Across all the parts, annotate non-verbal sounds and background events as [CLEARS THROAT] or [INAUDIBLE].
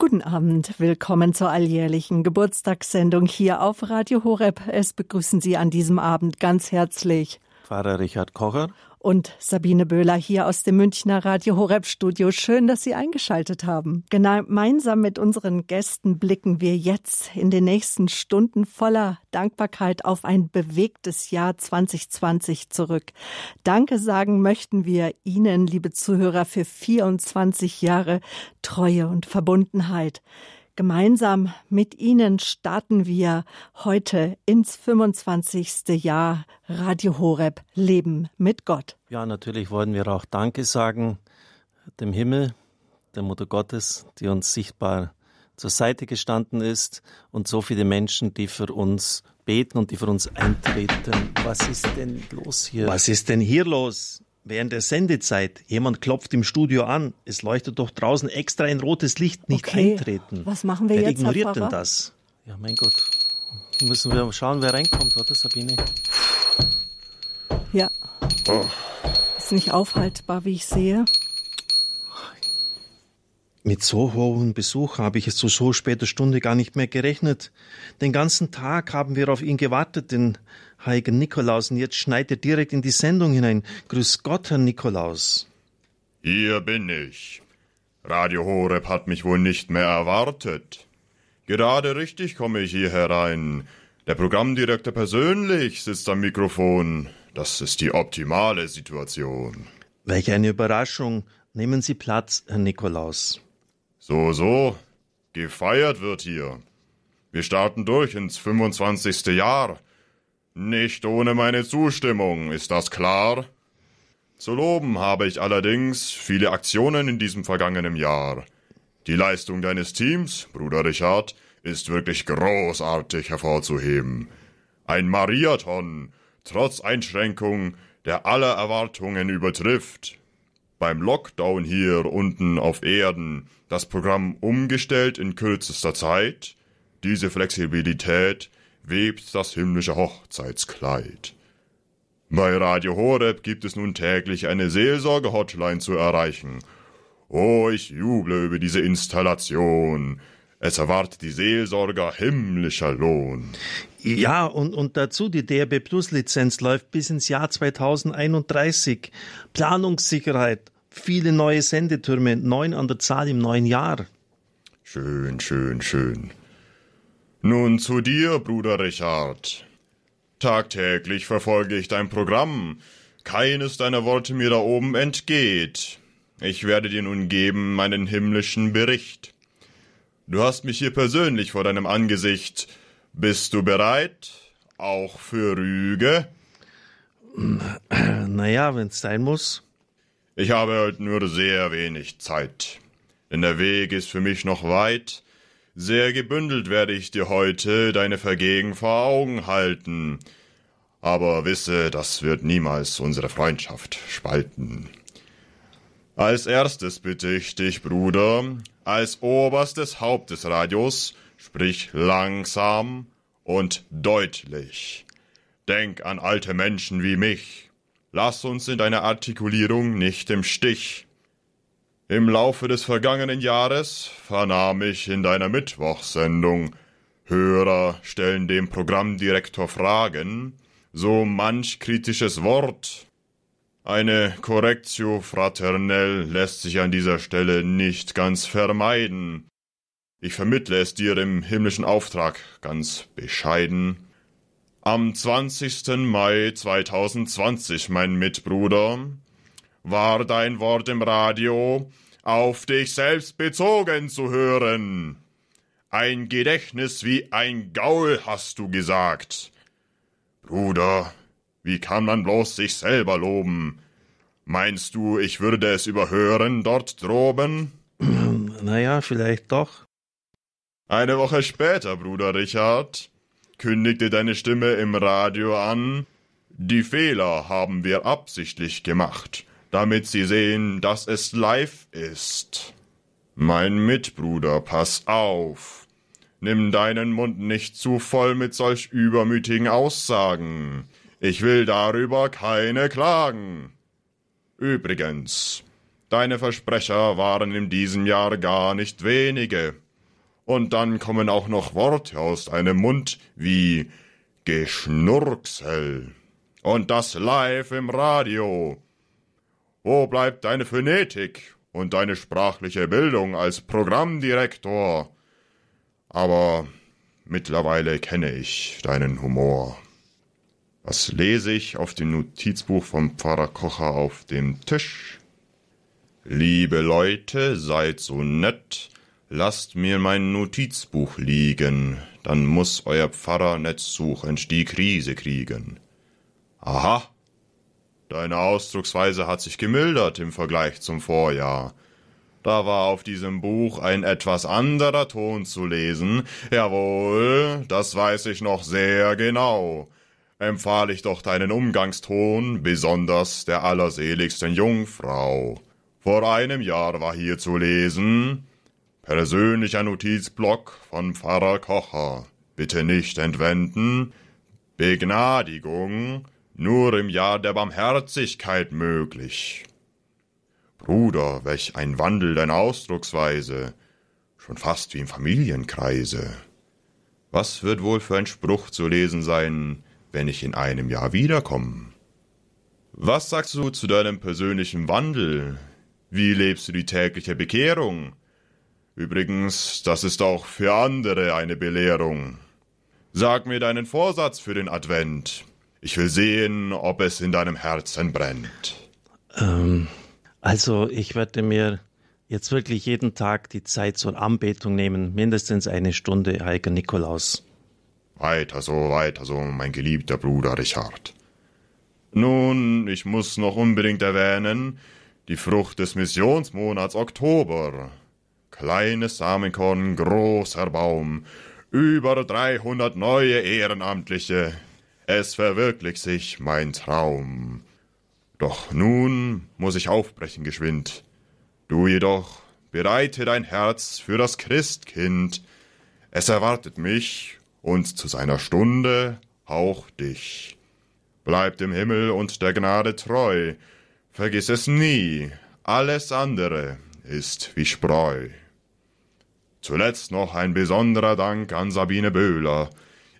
Guten Abend, willkommen zur alljährlichen Geburtstagssendung hier auf Radio Horeb. Es begrüßen Sie an diesem Abend ganz herzlich Pfarrer Richard Kocher und Sabine Böhler hier aus dem Münchner Radio Horeb Studio. Schön, dass Sie eingeschaltet haben. Gemeinsam mit unseren Gästen blicken wir jetzt in den nächsten Stunden voller Dankbarkeit auf ein bewegtes Jahr 2020 zurück. Danke sagen möchten wir Ihnen, liebe Zuhörer, für 24 Jahre Treue und Verbundenheit. Gemeinsam mit Ihnen starten wir heute ins 25. Jahr Radio Horeb Leben mit Gott. Ja, natürlich wollen wir auch Danke sagen dem Himmel, der Mutter Gottes, die uns sichtbar zur Seite gestanden ist und so viele Menschen, die für uns beten und die für uns eintreten. Was ist denn los hier? Was ist denn hier los? Während der Sendezeit. Jemand klopft im Studio an. Es leuchtet doch draußen extra ein rotes Licht. Nicht okay. eintreten. Was machen wir wer jetzt? Wer ignoriert denn das? Ja, mein Gott. Müssen wir schauen, wer reinkommt, oder Sabine? Ja. Oh. Ist nicht aufhaltbar, wie ich sehe. Mit so hohem Besuch habe ich es zu so später Stunde gar nicht mehr gerechnet. Den ganzen Tag haben wir auf ihn gewartet, den heiligen Nikolaus, und jetzt schneit er direkt in die Sendung hinein. Grüß Gott, Herr Nikolaus. Hier bin ich. Radio Horeb hat mich wohl nicht mehr erwartet. Gerade richtig komme ich hier herein. Der Programmdirektor persönlich sitzt am Mikrofon. Das ist die optimale Situation. Welch eine Überraschung. Nehmen Sie Platz, Herr Nikolaus. So, so. Gefeiert wird hier. Wir starten durch ins 25. Jahr. Nicht ohne meine Zustimmung, ist das klar? Zu loben habe ich allerdings viele Aktionen in diesem vergangenen Jahr. Die Leistung deines Teams, Bruder Richard, ist wirklich großartig hervorzuheben. Ein Mariathon, trotz Einschränkung, der aller Erwartungen übertrifft. Beim Lockdown hier unten auf Erden das Programm umgestellt in kürzester Zeit. Diese Flexibilität webt das himmlische Hochzeitskleid. Bei Radio Horeb gibt es nun täglich eine Seelsorge-Hotline zu erreichen. Oh, ich juble über diese Installation. Es erwartet die Seelsorger himmlischer Lohn. Ja, und, und dazu die DRB Plus Lizenz läuft bis ins Jahr 2031. Planungssicherheit, viele neue Sendetürme, neun an der Zahl im neuen Jahr. Schön, schön, schön. Nun zu dir, Bruder Richard. Tagtäglich verfolge ich dein Programm. Keines deiner Worte mir da oben entgeht. Ich werde dir nun geben meinen himmlischen Bericht. Du hast mich hier persönlich vor deinem Angesicht. Bist du bereit? Auch für Rüge? [CLEARS THROAT] Naja, wenn's sein muss. Ich habe heute nur sehr wenig Zeit, denn der Weg ist für mich noch weit. Sehr gebündelt werde ich dir heute deine Vergehen vor Augen halten. Aber wisse, das wird niemals unsere Freundschaft spalten. Als erstes bitte ich dich, Bruder, als oberstes Haupt des Radios, sprich langsam und deutlich. Denk an alte Menschen wie mich. Lass uns in deiner Artikulierung nicht im Stich. Im Laufe des vergangenen Jahres vernahm ich in deiner Mittwochsendung, Hörer stellen dem Programmdirektor Fragen, so manch kritisches Wort. Eine Correctio fraternelle lässt sich an dieser Stelle nicht ganz vermeiden. Ich vermittle es dir im himmlischen Auftrag ganz bescheiden. Am 20. Mai 2020, mein Mitbruder, war dein Wort im Radio auf dich selbst bezogen zu hören. Ein Gedächtnis wie ein Gaul hast du gesagt. Bruder, wie kann man bloß sich selber loben? Meinst du, ich würde es überhören dort droben? [CLEARS THROAT] Naja, vielleicht doch. Eine Woche später, Bruder Richard, kündigte deine Stimme im Radio an, die Fehler haben wir absichtlich gemacht, damit sie sehen, dass es live ist. Mein Mitbruder, pass auf. Nimm deinen Mund nicht zu voll mit solch übermütigen Aussagen. Ich will darüber keine klagen. Übrigens, deine Versprecher waren in diesem Jahr gar nicht wenige. Und dann kommen auch noch Worte aus deinem Mund wie Geschnurksel. Und das live im Radio. Wo bleibt deine Phonetik und deine sprachliche Bildung als Programmdirektor? Aber mittlerweile kenne ich deinen Humor. Was lese ich auf dem Notizbuch vom Pfarrer Kocher auf dem Tisch? Liebe Leute, seid so nett, lasst mir mein Notizbuch liegen, dann muss euer Pfarrer netzsuchend die Krise kriegen. Aha, Deine Ausdrucksweise hat sich gemildert im Vergleich zum Vorjahr. Da war auf diesem Buch ein etwas anderer Ton zu lesen. Jawohl, das weiß ich noch sehr genau. Empfahl ich doch deinen Umgangston, besonders der allerseligsten Jungfrau. Vor einem Jahr war hier zu lesen Persönlicher Notizblock von Pfarrer Kocher. Bitte nicht entwenden. Begnadigung nur im Jahr der Barmherzigkeit möglich. Bruder, welch ein Wandel deiner Ausdrucksweise, schon fast wie im Familienkreise. Was wird wohl für ein Spruch zu lesen sein, wenn ich in einem Jahr wiederkomme? Was sagst du zu deinem persönlichen Wandel? Wie lebst du die tägliche Bekehrung? Übrigens, das ist auch für andere eine Belehrung. Sag mir deinen Vorsatz für den Advent. Ich will sehen, ob es in deinem Herzen brennt. Ähm, also ich werde mir jetzt wirklich jeden Tag die Zeit zur Anbetung nehmen, mindestens eine Stunde, heiliger Nikolaus. Weiter so, weiter so, mein geliebter Bruder Richard. Nun, ich muss noch unbedingt erwähnen, die Frucht des Missionsmonats Oktober. Kleines Samenkorn, großer Baum, über 300 neue Ehrenamtliche, es verwirklicht sich mein Traum. Doch nun muss ich aufbrechen geschwind. Du jedoch bereite dein Herz für das Christkind. Es erwartet mich und zu seiner Stunde auch dich. Bleib dem Himmel und der Gnade treu. Vergiss es nie, alles andere ist wie Spreu. Zuletzt noch ein besonderer Dank an Sabine Böhler,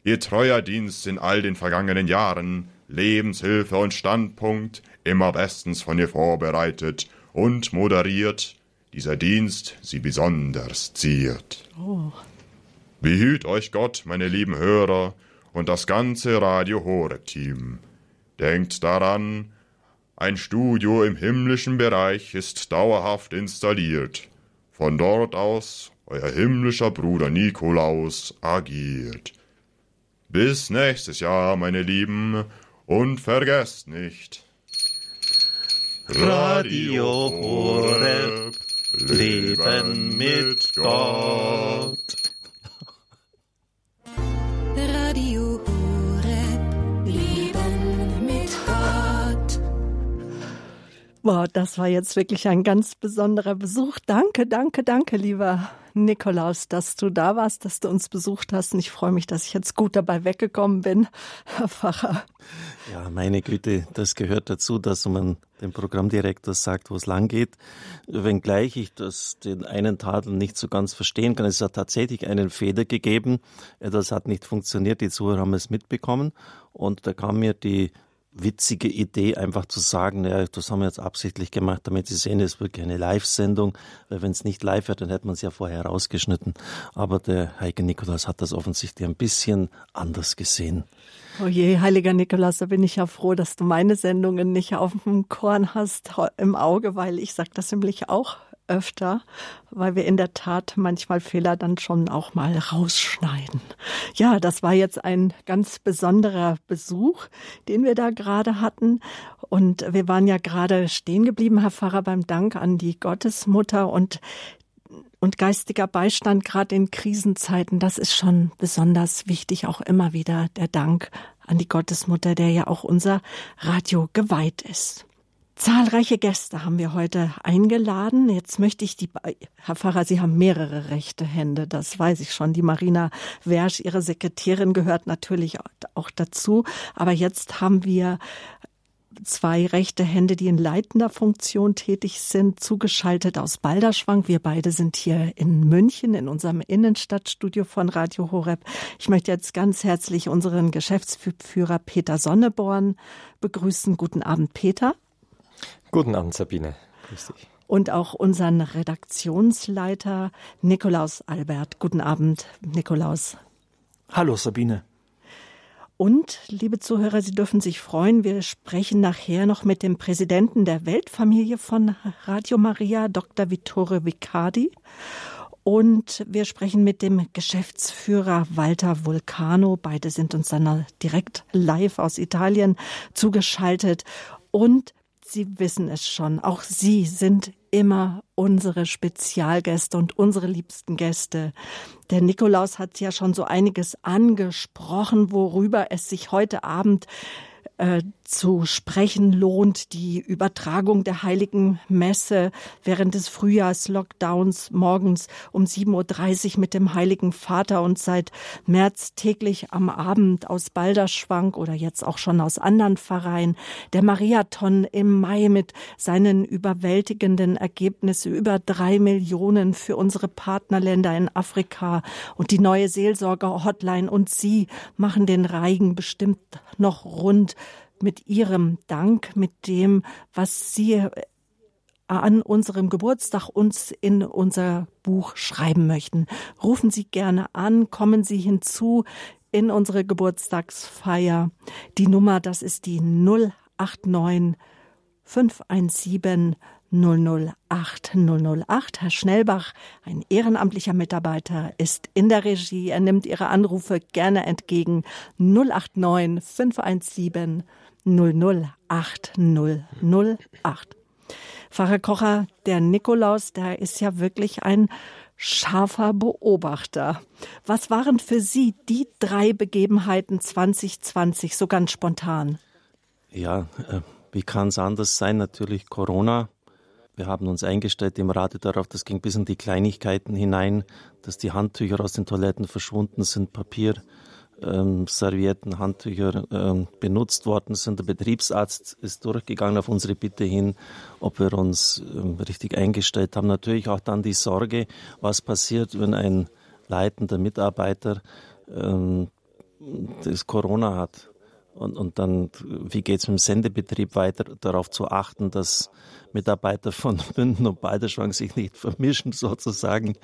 Ihr treuer Dienst in all den vergangenen Jahren, Lebenshilfe und Standpunkt, immer bestens von ihr vorbereitet und moderiert, dieser Dienst sie besonders ziert. Oh. Behüt euch Gott, meine lieben Hörer, und das ganze Radio Horeb Team. Denkt daran, ein Studio im himmlischen Bereich ist dauerhaft installiert. Von dort aus euer himmlischer Bruder Nikolaus agiert. Bis nächstes Jahr, meine Lieben, und vergesst nicht. Radio Horeb, Leben mit Gott. Boah, das war jetzt wirklich ein ganz besonderer Besuch. Danke, danke, danke, lieber Nikolaus, dass du da warst, dass du uns besucht hast. Und ich freue mich, dass ich jetzt gut dabei weggekommen bin, [LAUGHS] Herr Pfarrer. Ja, meine Güte, das gehört dazu, dass man dem Programmdirektor sagt, wo es lang geht. Wenngleich ich das den einen Tadel nicht so ganz verstehen kann. Es hat tatsächlich einen Fehler gegeben. Das hat nicht funktioniert. Die Zuhörer haben es mitbekommen. Und da kam mir die witzige Idee, einfach zu sagen, ja, das haben wir jetzt absichtlich gemacht, damit Sie sehen, es ist wirklich eine Live-Sendung, weil wenn es nicht live wäre, dann hätte man es ja vorher rausgeschnitten. Aber der Heilige Nikolaus hat das offensichtlich ein bisschen anders gesehen. Oh je, heiliger Nikolaus, da bin ich ja froh, dass du meine Sendungen nicht auf dem Korn hast im Auge, weil ich sage das nämlich auch öfter, weil wir in der Tat manchmal Fehler dann schon auch mal rausschneiden. Ja, das war jetzt ein ganz besonderer Besuch, den wir da gerade hatten. Und wir waren ja gerade stehen geblieben, Herr Pfarrer, beim Dank an die Gottesmutter und und geistiger Beistand gerade in Krisenzeiten, das ist schon besonders wichtig, auch immer wieder der Dank an die Gottesmutter, der ja auch unser Radio geweiht ist. Zahlreiche Gäste haben wir heute eingeladen. Jetzt möchte ich die, Herr Pfarrer, Sie haben mehrere rechte Hände, das weiß ich schon. Die Marina Wersch, Ihre Sekretärin, gehört natürlich auch dazu. Aber jetzt haben wir zwei rechte Hände, die in leitender Funktion tätig sind, zugeschaltet aus Balderschwang. Wir beide sind hier in München in unserem Innenstadtstudio von Radio Horeb. Ich möchte jetzt ganz herzlich unseren Geschäftsführer Peter Sonneborn begrüßen. Guten Abend, Peter. Guten Abend, Sabine. Grüß dich. Und auch unseren Redaktionsleiter Nikolaus Albert. Guten Abend, Nikolaus. Hallo, Sabine. Und, liebe Zuhörer, Sie dürfen sich freuen, wir sprechen nachher noch mit dem Präsidenten der Weltfamilie von Radio Maria, Dr. Vittore Vicardi. Und wir sprechen mit dem Geschäftsführer Walter Vulcano. Beide sind uns dann direkt live aus Italien zugeschaltet. Und Sie wissen es schon, auch Sie sind immer unsere Spezialgäste und unsere liebsten Gäste. Der Nikolaus hat ja schon so einiges angesprochen, worüber es sich heute Abend äh, zu sprechen lohnt, die Übertragung der heiligen Messe während des Frühjahrslockdowns morgens um 7.30 Uhr mit dem Heiligen Vater und seit März täglich am Abend aus Balderschwank oder jetzt auch schon aus anderen Pfarreien. Der Mariathon im Mai mit seinen überwältigenden Ergebnissen über drei Millionen für unsere Partnerländer in Afrika und die neue Seelsorger-Hotline und Sie machen den Reigen bestimmt noch rund mit Ihrem Dank, mit dem, was Sie äh, an unserem Geburtstag uns in unser Buch schreiben möchten. Rufen Sie gerne an, kommen Sie hinzu in unsere Geburtstagsfeier. Die Nummer, das ist die 089 517 008 008. Herr Schnellbach, ein ehrenamtlicher Mitarbeiter, ist in der Regie. Er nimmt Ihre Anrufe gerne entgegen. 089 517 008 Pfarrer Kocher, der Nikolaus, der ist ja wirklich ein scharfer Beobachter. Was waren für Sie die drei Begebenheiten 2020 so ganz spontan? Ja, äh, wie kann es anders sein? Natürlich Corona. Wir haben uns eingestellt im Rate darauf, das ging bis in die Kleinigkeiten hinein, dass die Handtücher aus den Toiletten verschwunden sind, Papier ähm, Servietten, Handtücher ähm, benutzt worden sind. Der Betriebsarzt ist durchgegangen auf unsere Bitte hin, ob wir uns ähm, richtig eingestellt haben. Natürlich auch dann die Sorge, was passiert, wenn ein leitender Mitarbeiter ähm, das Corona hat. Und, und dann, wie geht es mit dem Sendebetrieb weiter, darauf zu achten, dass Mitarbeiter von [LAUGHS] Bünden und Balderschwang sich nicht vermischen sozusagen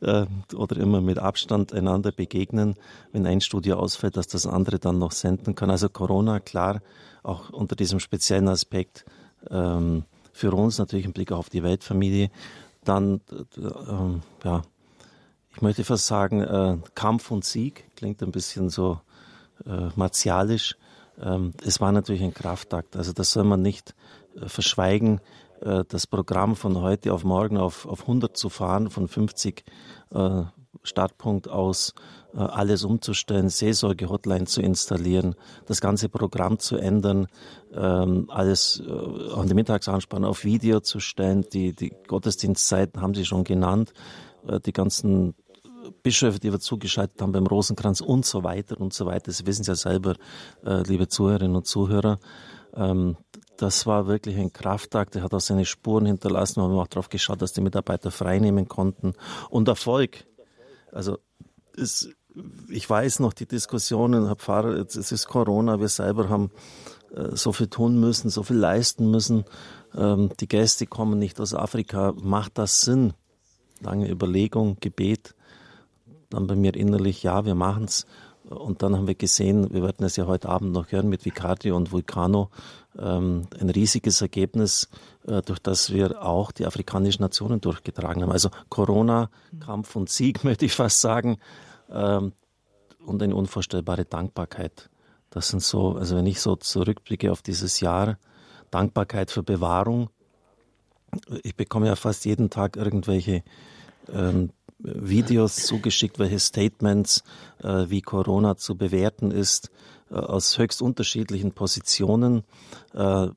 äh, oder immer mit Abstand einander begegnen, wenn ein Studio ausfällt, dass das andere dann noch senden kann. Also Corona, klar, auch unter diesem speziellen Aspekt ähm, für uns natürlich im Blick auf die Weltfamilie. Dann, äh, ja, ich möchte fast sagen, äh, Kampf und Sieg klingt ein bisschen so äh, martialisch. Ähm, es war natürlich ein Kraftakt. Also das soll man nicht äh, verschweigen. Äh, das Programm von heute auf morgen auf, auf 100 zu fahren, von 50 äh, Startpunkt aus alles umzustellen, Seelsorge-Hotline zu installieren, das ganze Programm zu ändern, ähm, alles an die Mittagsanspann auf Video zu stellen. Die, die Gottesdienstzeiten haben Sie schon genannt, die ganzen Bischöfe, die wir zugeschaltet haben beim Rosenkranz und so weiter und so weiter. Sie wissen es ja selber, äh, liebe Zuhörerinnen und Zuhörer. Ähm, das war wirklich ein Kraftakt, der hat auch seine Spuren hinterlassen. Wir haben auch darauf geschaut, dass die Mitarbeiter freinehmen konnten. Und Erfolg. Also es, ich weiß noch die Diskussionen, Herr Pfarrer, es ist Corona, wir selber haben äh, so viel tun müssen, so viel leisten müssen. Ähm, die Gäste kommen nicht aus Afrika. Macht das Sinn? Lange Überlegung, Gebet dann bei mir innerlich, ja, wir machen's. Und dann haben wir gesehen, wir werden es ja heute Abend noch hören mit Vicardi und Vulcano, ähm, ein riesiges Ergebnis, äh, durch das wir auch die afrikanischen Nationen durchgetragen haben. Also Corona, Kampf und Sieg, [LAUGHS] möchte ich fast sagen, ähm, und eine unvorstellbare Dankbarkeit. Das sind so, also wenn ich so zurückblicke auf dieses Jahr, Dankbarkeit für Bewahrung. Ich bekomme ja fast jeden Tag irgendwelche ähm, Videos zugeschickt, welche Statements, äh, wie Corona zu bewerten ist, äh, aus höchst unterschiedlichen Positionen. Äh,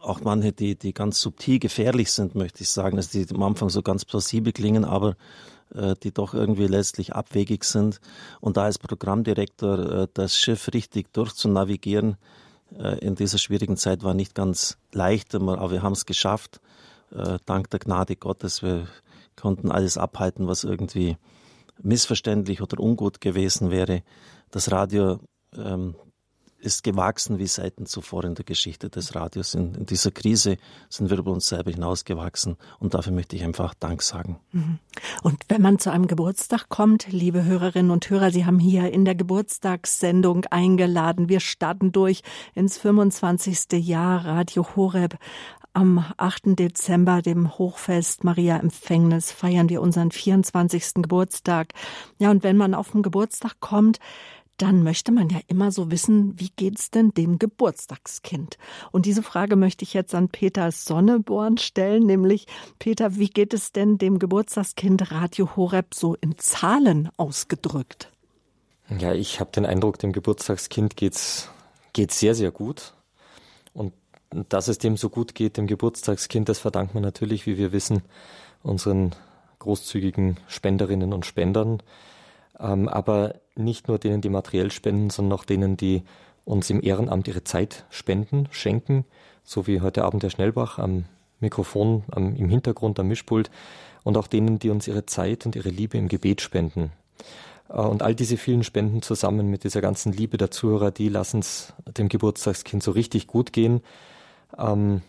auch manche, die, die ganz subtil gefährlich sind, möchte ich sagen, also die am Anfang so ganz plausibel klingen, aber äh, die doch irgendwie letztlich abwegig sind. Und da als Programmdirektor äh, das Schiff richtig durchzunavigieren, äh, in dieser schwierigen Zeit war nicht ganz leicht, aber wir haben es geschafft. Dank der Gnade Gottes. Wir konnten alles abhalten, was irgendwie missverständlich oder ungut gewesen wäre. Das Radio ähm, ist gewachsen wie selten zuvor in der Geschichte des Radios. In, in, dieser Krise sind wir über uns selber hinausgewachsen und dafür möchte ich einfach Dank sagen. Mhm. Und wenn man zu einem Geburtstag kommt, liebe Hörerinnen und Hörer, Sie haben hier in der Geburtstagssendung eingeladen. Wir starten durch ins 25. Jahr Radio Horeb. Am 8. Dezember, dem Hochfest Maria Empfängnis, feiern wir unseren 24. Geburtstag. Ja, und wenn man auf den Geburtstag kommt, dann möchte man ja immer so wissen, wie geht's denn dem Geburtstagskind? Und diese Frage möchte ich jetzt an Peter Sonneborn stellen, nämlich Peter, wie geht es denn dem Geburtstagskind Radio Horeb so in Zahlen ausgedrückt? Ja, ich habe den Eindruck, dem Geburtstagskind geht's geht's sehr sehr gut. Dass es dem so gut geht, dem Geburtstagskind, das verdankt man natürlich, wie wir wissen, unseren großzügigen Spenderinnen und Spendern, ähm, aber nicht nur denen, die materiell spenden, sondern auch denen, die uns im Ehrenamt ihre Zeit spenden, schenken, so wie heute Abend der Schnellbach am Mikrofon, am, im Hintergrund am Mischpult und auch denen, die uns ihre Zeit und ihre Liebe im Gebet spenden. Äh, und all diese vielen Spenden zusammen mit dieser ganzen Liebe der Zuhörer, die lassen es dem Geburtstagskind so richtig gut gehen. Ähm,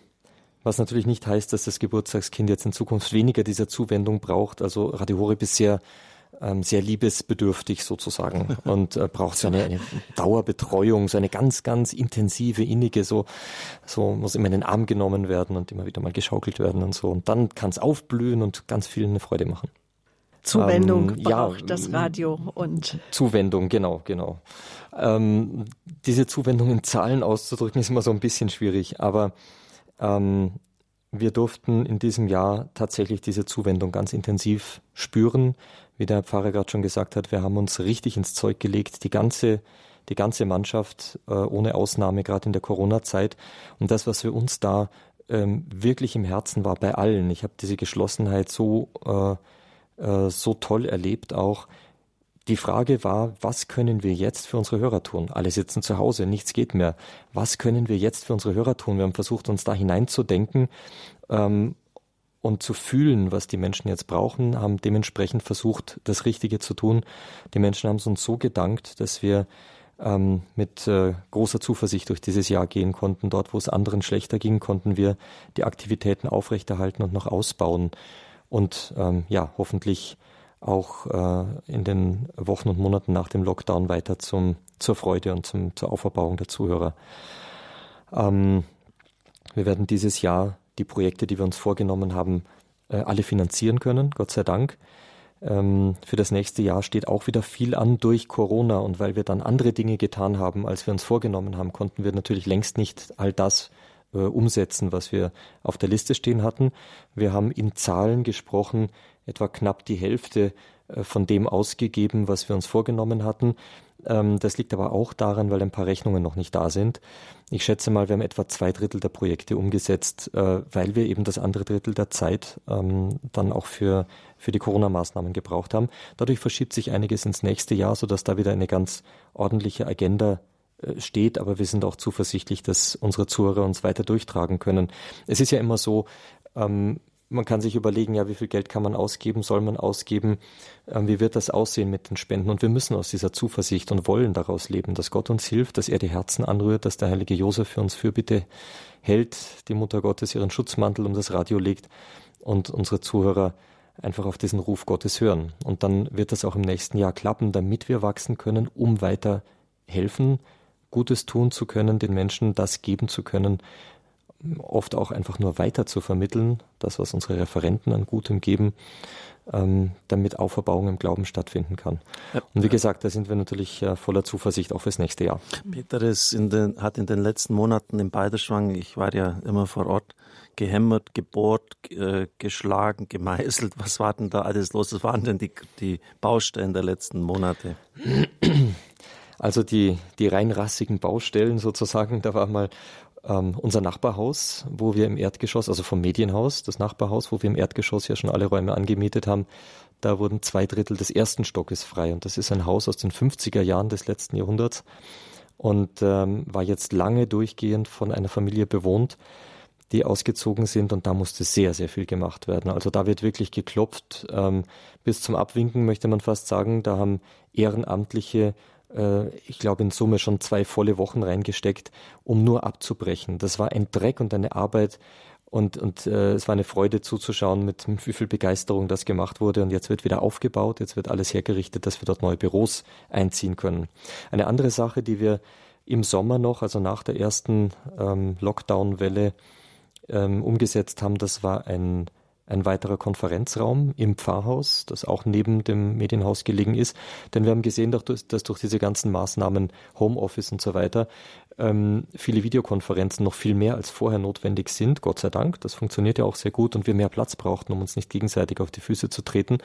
was natürlich nicht heißt, dass das Geburtstagskind jetzt in Zukunft weniger dieser Zuwendung braucht. Also Radio Horeb ist sehr ähm, sehr liebesbedürftig sozusagen [LAUGHS] und äh, braucht so eine, eine Dauerbetreuung, so eine ganz, ganz intensive, innige, so, so muss immer in den Arm genommen werden und immer wieder mal geschaukelt werden und so. Und dann kann es aufblühen und ganz vielen eine Freude machen. Zuwendung ähm, braucht ja, das Radio und Zuwendung, genau, genau. Ähm, diese Zuwendung in Zahlen auszudrücken ist immer so ein bisschen schwierig, aber ähm, wir durften in diesem Jahr tatsächlich diese Zuwendung ganz intensiv spüren wie der Pfarrer gerade schon gesagt hat, wir haben uns richtig ins Zeug gelegt, die ganze, die ganze Mannschaft äh, ohne Ausnahme, gerade in der Corona-Zeit. Und das, was für uns da ähm, wirklich im Herzen war, bei allen. Ich habe diese Geschlossenheit so, äh, äh, so toll erlebt auch. Die Frage war, was können wir jetzt für unsere Hörer tun? Alle sitzen zu Hause, nichts geht mehr. Was können wir jetzt für unsere Hörer tun? Wir haben versucht, uns da hineinzudenken ähm, und zu fühlen, was die Menschen jetzt brauchen, haben dementsprechend versucht, das Richtige zu tun. Die Menschen haben es uns so gedankt, dass wir ähm, mit äh, großer Zuversicht durch dieses Jahr gehen konnten. Dort, wo es anderen schlechter ging, konnten wir die Aktivitäten aufrechterhalten und noch ausbauen und ähm, ja, hoffentlich auch äh, in den Wochen und Monaten nach dem Lockdown weiter zum, zur Freude und zum, zur Auferbauung der Zuhörer. Ähm, wir werden dieses Jahr die Projekte, die wir uns vorgenommen haben, äh, alle finanzieren können, Gott sei Dank. Ähm, für das nächste Jahr steht auch wieder viel an durch Corona und weil wir dann andere Dinge getan haben, als wir uns vorgenommen haben, konnten wir natürlich längst nicht all das äh, umsetzen, was wir auf der Liste stehen hatten. Wir haben in Zahlen gesprochen, etwa knapp die Hälfte äh, von dem ausgegeben, was wir uns vorgenommen hatten. Ähm, das liegt aber auch daran, weil ein paar Rechnungen noch nicht da sind. Ich schätze mal, wir haben etwa zwei Drittel der Projekte umgesetzt, äh, weil wir eben das andere Drittel der Zeit ähm, dann auch für, für die Corona-Maßnahmen gebraucht haben. Dadurch verschiebt sich einiges ins nächste Jahr, sodass da wieder eine ganz ordentliche Agenda steht, aber wir sind auch zuversichtlich, dass unsere Zuhörer uns weiter durchtragen können. Es ist ja immer so, ähm, man kann sich überlegen, ja, wie viel Geld kann man ausgeben, soll man ausgeben, ähm, wie wird das aussehen mit den Spenden? Und wir müssen aus dieser Zuversicht und wollen daraus leben, dass Gott uns hilft, dass er die Herzen anrührt, dass der heilige Josef für uns Fürbitte hält, die Mutter Gottes ihren Schutzmantel um das Radio legt und unsere Zuhörer einfach auf diesen Ruf Gottes hören. Und dann wird das auch im nächsten Jahr klappen, damit wir wachsen können, um weiter helfen, Gutes tun zu können, den Menschen das geben zu können, oft auch einfach nur weiter zu vermitteln, das, was unsere Referenten an Gutem geben, ähm, damit Auferbauung im Glauben stattfinden kann. Und wie gesagt, da sind wir natürlich äh, voller Zuversicht auch fürs nächste Jahr. Peter ist in den, hat in den letzten Monaten im Balderschwang, ich war ja immer vor Ort, gehämmert, gebohrt, äh, geschlagen, gemeißelt. Was war denn da alles los? Was waren denn die, die Baustellen der letzten Monate? [CLEARS THROAT] Also die, die rein rassigen Baustellen sozusagen, da war mal ähm, unser Nachbarhaus, wo wir im Erdgeschoss, also vom Medienhaus, das Nachbarhaus, wo wir im Erdgeschoss ja schon alle Räume angemietet haben, da wurden zwei Drittel des ersten Stockes frei. Und das ist ein Haus aus den 50er Jahren des letzten Jahrhunderts. und ähm, war jetzt lange durchgehend von einer Familie bewohnt, die ausgezogen sind und da musste sehr, sehr viel gemacht werden. Also da wird wirklich geklopft ähm, bis zum Abwinken, möchte man fast sagen. Da haben Ehrenamtliche ich glaube, in Summe schon zwei volle Wochen reingesteckt, um nur abzubrechen. Das war ein Dreck und eine Arbeit und, und äh, es war eine Freude zuzuschauen, mit wie viel Begeisterung das gemacht wurde. Und jetzt wird wieder aufgebaut, jetzt wird alles hergerichtet, dass wir dort neue Büros einziehen können. Eine andere Sache, die wir im Sommer noch, also nach der ersten ähm, Lockdown-Welle, ähm, umgesetzt haben, das war ein ein weiterer Konferenzraum im Pfarrhaus, das auch neben dem Medienhaus gelegen ist. Denn wir haben gesehen, dass durch diese ganzen Maßnahmen, Homeoffice und so weiter, ähm, viele Videokonferenzen noch viel mehr als vorher notwendig sind. Gott sei Dank, das funktioniert ja auch sehr gut und wir mehr Platz brauchten, um uns nicht gegenseitig auf die Füße zu treten.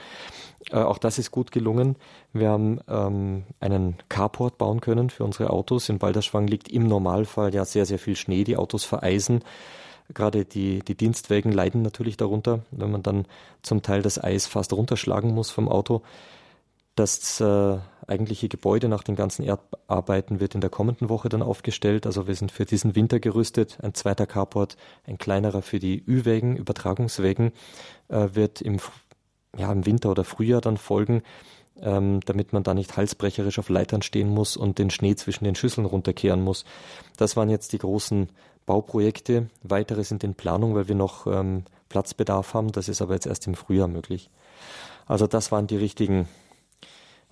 Äh, auch das ist gut gelungen. Wir haben ähm, einen Carport bauen können für unsere Autos. In Balderschwang liegt im Normalfall ja sehr, sehr viel Schnee. Die Autos vereisen. Gerade die, die Dienstwägen leiden natürlich darunter, wenn man dann zum Teil das Eis fast runterschlagen muss vom Auto. Das äh, eigentliche Gebäude nach den ganzen Erdarbeiten wird in der kommenden Woche dann aufgestellt. Also wir sind für diesen Winter gerüstet. Ein zweiter Carport, ein kleinerer für die Ü-Wägen, Übertragungswägen, äh, wird im, ja, im Winter oder Frühjahr dann folgen, ähm, damit man da nicht halsbrecherisch auf Leitern stehen muss und den Schnee zwischen den Schüsseln runterkehren muss. Das waren jetzt die großen Bauprojekte. Weitere sind in Planung, weil wir noch ähm, Platzbedarf haben. Das ist aber jetzt erst im Frühjahr möglich. Also das waren die richtigen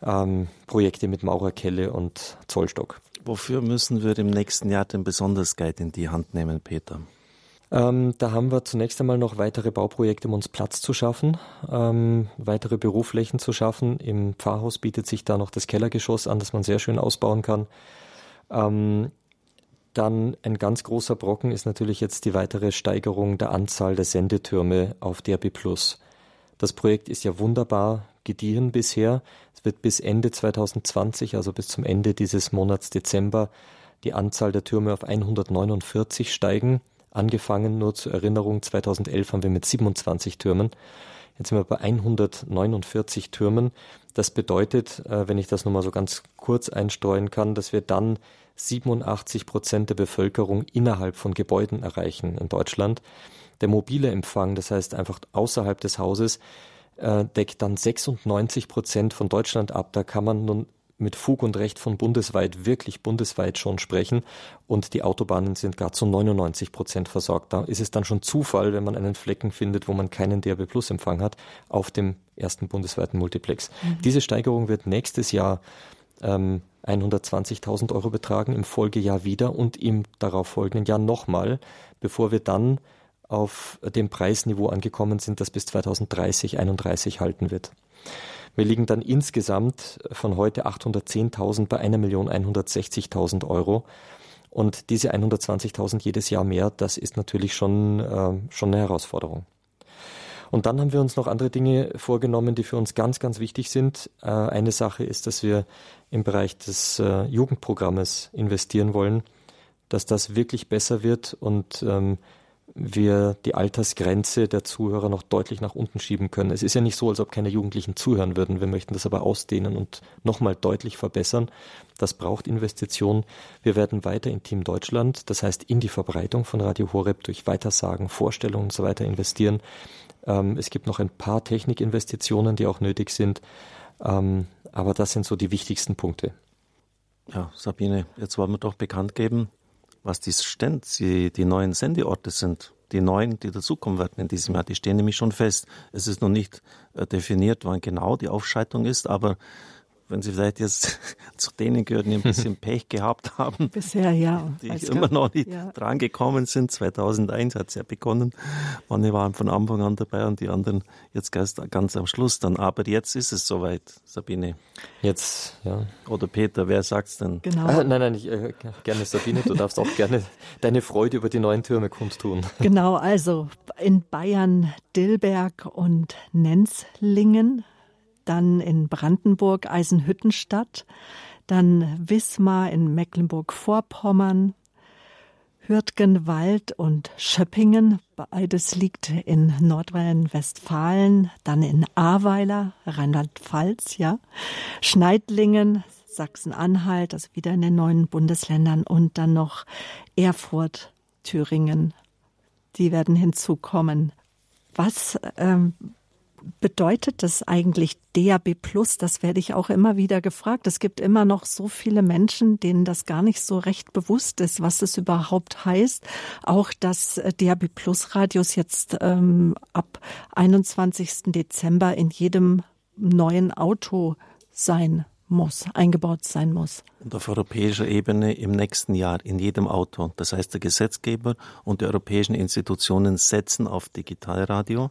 ähm, Projekte mit Maurerkelle und Zollstock. Wofür müssen wir im nächsten Jahr denn besonders Geld in die Hand nehmen, Peter? Ähm, da haben wir zunächst einmal noch weitere Bauprojekte, um uns Platz zu schaffen, ähm, weitere Büroflächen zu schaffen. Im Pfarrhaus bietet sich da noch das Kellergeschoss an, das man sehr schön ausbauen kann. Ähm, dann ein ganz großer Brocken ist natürlich jetzt die weitere Steigerung der Anzahl der Sendetürme auf DRB+. Das Projekt ist ja wunderbar gediehen bisher. Es wird bis Ende 2020, also bis zum Ende dieses Monats Dezember, die Anzahl der Türme auf 149 steigen. Angefangen nur zur Erinnerung, 2011 haben wir mit 27 Türmen. Jetzt sind wir bei 149 Türmen. Das bedeutet, äh, wenn ich das nochmal so ganz kurz einstreuen kann, dass wir dann 87 Prozent der Bevölkerung innerhalb von Gebäuden erreichen in Deutschland. Der mobile Empfang, das heißt einfach außerhalb des Hauses, äh, deckt dann 96 Prozent von Deutschland ab. Da kann man nun mit Fug und Recht von bundesweit, wirklich bundesweit schon sprechen. Und die Autobahnen sind gar zu 99 Prozent versorgt. Da ist es dann schon Zufall, wenn man einen Flecken findet, wo man keinen DRB Plus Empfang hat, auf dem ersten bundesweiten Multiplex. Mhm. Diese Steigerung wird nächstes Jahr ähm, 120.000 Euro betragen, im Folgejahr wieder und im darauffolgenden Jahr nochmal, bevor wir dann auf dem Preisniveau angekommen sind, das bis 2030, 31 halten wird. Wir liegen dann insgesamt von heute 810.000 bei 1.160.000 Euro. Und diese 120.000 jedes Jahr mehr, das ist natürlich schon, äh, schon eine Herausforderung. Und dann haben wir uns noch andere Dinge vorgenommen, die für uns ganz, ganz wichtig sind. Äh, eine Sache ist, dass wir im Bereich des äh, Jugendprogrammes investieren wollen, dass das wirklich besser wird und ähm, wir die Altersgrenze der Zuhörer noch deutlich nach unten schieben können. Es ist ja nicht so, als ob keine Jugendlichen zuhören würden. Wir möchten das aber ausdehnen und nochmal deutlich verbessern. Das braucht Investitionen. Wir werden weiter in Team Deutschland, das heißt in die Verbreitung von Radio Horeb durch Weitersagen, Vorstellungen und so investieren. Ähm, es gibt noch ein paar Technikinvestitionen, die auch nötig sind. Ähm, aber das sind so die wichtigsten Punkte. Ja, Sabine, jetzt wollen wir doch bekannt geben, was die Stand, die, die neuen Sendeorte sind. Die neuen, die dazukommen werden in diesem Jahr, die stehen nämlich schon fest. Es ist noch nicht äh, definiert, wann genau die Aufschaltung ist, aber wenn Sie vielleicht jetzt [LAUGHS] zu denen gehören, die ein bisschen [LAUGHS] Pech gehabt haben. Bisher, ja. Die immer noch nicht ja. dran gekommen sind. 2001 hat es ja begonnen. Manche waren von Anfang an dabei und die anderen jetzt ganz, ganz am Schluss dann. Aber jetzt ist es soweit, Sabine. Jetzt, ja. Oder Peter, wer sagt's denn? Genau. Ah, nein, nein, ich, äh, gerne Sabine. Du darfst auch gerne deine Freude über die neuen Türme kundtun. Genau, also in Bayern Dillberg und Nenzlingen dann in Brandenburg Eisenhüttenstadt, dann Wismar in Mecklenburg-Vorpommern, Hürtgenwald und Schöppingen, beides liegt in Nordrhein-Westfalen, dann in Ahrweiler, Rheinland-Pfalz, ja, Schneidlingen, Sachsen-Anhalt, also wieder in den neuen Bundesländern und dann noch Erfurt, Thüringen. Die werden hinzukommen. Was ähm, bedeutet das eigentlich DAB Plus? Das werde ich auch immer wieder gefragt. Es gibt immer noch so viele Menschen, denen das gar nicht so recht bewusst ist, was es überhaupt heißt. Auch dass äh, DAB Plus Radios jetzt ähm, ab 21. Dezember in jedem neuen Auto sein muss, eingebaut sein muss. Und auf europäischer Ebene im nächsten Jahr in jedem Auto. Das heißt, der Gesetzgeber und die europäischen Institutionen setzen auf Digitalradio.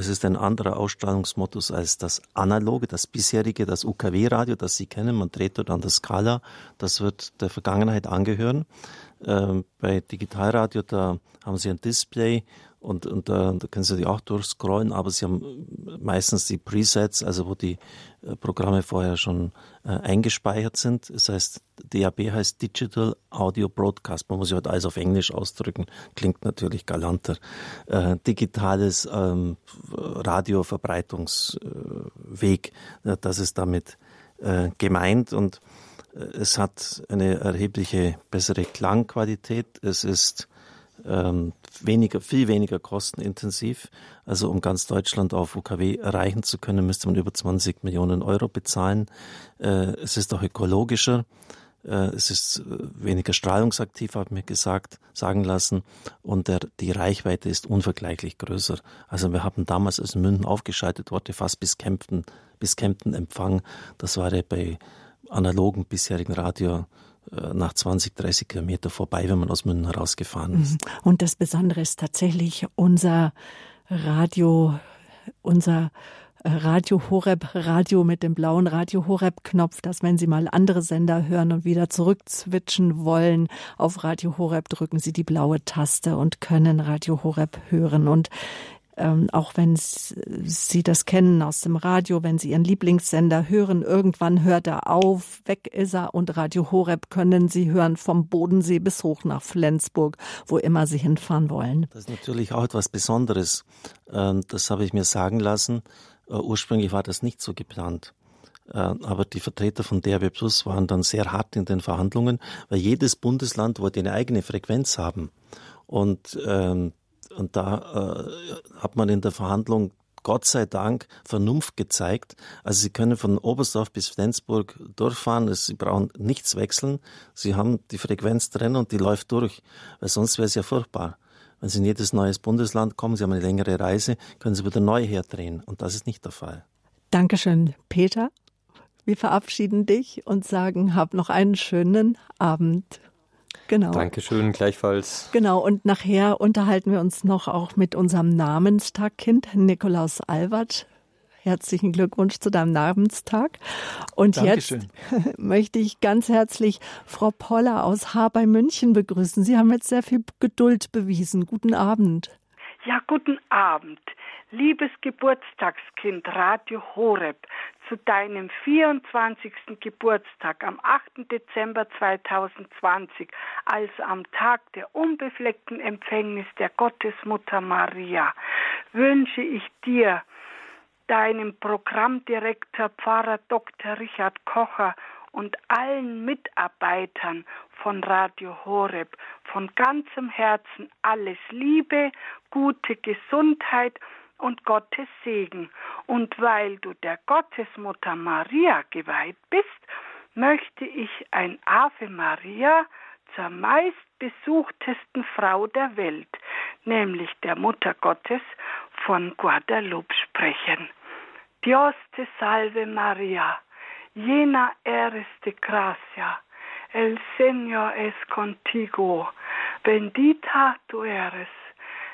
Es ist ein anderer Ausstrahlungsmodus als das analoge, das bisherige, das UKW-Radio, das Sie kennen. Man dreht dort an der Skala. Das wird der Vergangenheit angehören. Ähm, bei Digitalradio, da haben Sie ein Display und, und da, da können Sie die auch durchscrollen, aber Sie haben meistens die Presets, also wo die äh, Programme vorher schon äh, eingespeichert sind. Das heißt, DAB heißt Digital Audio Broadcast. Man muss ja halt alles auf Englisch ausdrücken, klingt natürlich galanter. Äh, digitales ähm, Radioverbreitungsweg, äh, das ist damit äh, gemeint und äh, es hat eine erhebliche bessere Klangqualität. Es ist ähm, weniger, viel weniger kostenintensiv. Also um ganz Deutschland auf UKW erreichen zu können, müsste man über 20 Millionen Euro bezahlen. Äh, es ist auch ökologischer. Äh, es ist äh, weniger strahlungsaktiv, habe ich mir gesagt, sagen lassen. Und der, die Reichweite ist unvergleichlich größer. Also wir haben damals, als München aufgeschaltet wurde, fast bis Kempten, bis Kempten Empfang. Das war ja bei analogen bisherigen Radio nach 20, 30 Kilometer vorbei, wenn man aus München herausgefahren ist. Mhm. Und das Besondere ist tatsächlich unser Radio, unser äh, Radio Horeb Radio mit dem blauen Radio Horeb Knopf, dass wenn Sie mal andere Sender hören und wieder zurückzwitschen wollen, auf Radio Horeb drücken Sie die blaue Taste und können Radio Horeb hören. Und ähm, auch wenn Sie das kennen aus dem Radio, wenn Sie Ihren Lieblingssender hören, irgendwann hört er auf, weg ist er und Radio Horeb können Sie hören vom Bodensee bis hoch nach Flensburg, wo immer Sie hinfahren wollen. Das ist natürlich auch etwas Besonderes. Ähm, das habe ich mir sagen lassen. Äh, ursprünglich war das nicht so geplant. Äh, aber die Vertreter von DRB Plus waren dann sehr hart in den Verhandlungen, weil jedes Bundesland wollte eine eigene Frequenz haben. Und ähm, und da äh, hat man in der Verhandlung Gott sei Dank Vernunft gezeigt. Also Sie können von Oberstdorf bis Flensburg durchfahren. Sie brauchen nichts wechseln. Sie haben die Frequenz drin und die läuft durch. Weil sonst wäre es ja furchtbar. Wenn Sie in jedes neues Bundesland kommen, Sie haben eine längere Reise, können Sie wieder neu herdrehen. Und das ist nicht der Fall. Dankeschön, Peter. Wir verabschieden dich und sagen, hab noch einen schönen Abend. Genau. Dankeschön, gleichfalls. Genau, und nachher unterhalten wir uns noch auch mit unserem Namenstagkind, Nikolaus Albert. Herzlichen Glückwunsch zu deinem Namenstag. Und Dankeschön. jetzt [LAUGHS] möchte ich ganz herzlich Frau Poller aus Haar bei München begrüßen. Sie haben jetzt sehr viel Geduld bewiesen. Guten Abend. Ja, guten Abend. Liebes Geburtstagskind Radio Horeb, zu deinem 24. Geburtstag am 8. Dezember 2020, also am Tag der unbefleckten Empfängnis der Gottesmutter Maria, wünsche ich dir, deinem Programmdirektor Pfarrer Dr. Richard Kocher und allen Mitarbeitern von Radio Horeb von ganzem Herzen alles Liebe, gute Gesundheit und Gottes Segen. Und weil du der Gottesmutter Maria geweiht bist, möchte ich ein Ave Maria zur meistbesuchtesten Frau der Welt, nämlich der Mutter Gottes von Guadalupe sprechen. Dios te salve Maria, llena eres de gracia, el Señor es contigo, bendita tú eres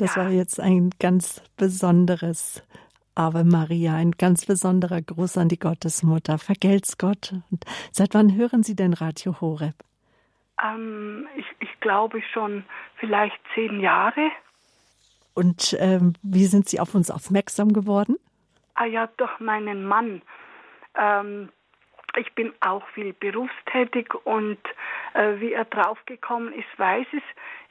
Das ja. war jetzt ein ganz besonderes Ave Maria, ein ganz besonderer Gruß an die Gottesmutter. Vergelt's Gott. Und seit wann hören Sie denn Radio Horeb? Ähm, ich, ich glaube schon vielleicht zehn Jahre. Und ähm, wie sind Sie auf uns aufmerksam geworden? Ah ja, durch meinen Mann. Ähm, ich bin auch viel berufstätig und äh, wie er draufgekommen ist, weiß es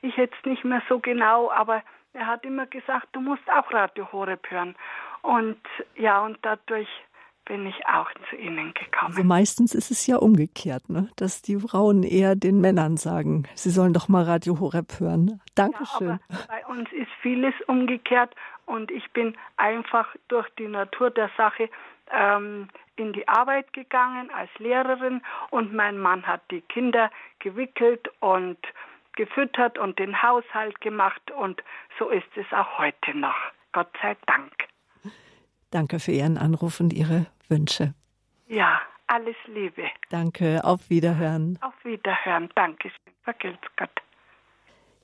ich jetzt nicht mehr so genau, aber er hat immer gesagt, du musst auch Radio Horeb hören. Und ja, und dadurch bin ich auch zu Ihnen gekommen. Also meistens ist es ja umgekehrt, ne? dass die Frauen eher den Männern sagen, sie sollen doch mal Radio Horeb hören. Dankeschön. Ja, bei uns ist vieles umgekehrt und ich bin einfach durch die Natur der Sache ähm, in die Arbeit gegangen als Lehrerin und mein Mann hat die Kinder gewickelt und gefüttert und den Haushalt gemacht und so ist es auch heute noch. Gott sei Dank. Danke für Ihren Anruf und Ihre Wünsche. Ja, alles Liebe. Danke, auf Wiederhören. Auf Wiederhören, danke schön. Vergelt's Gott.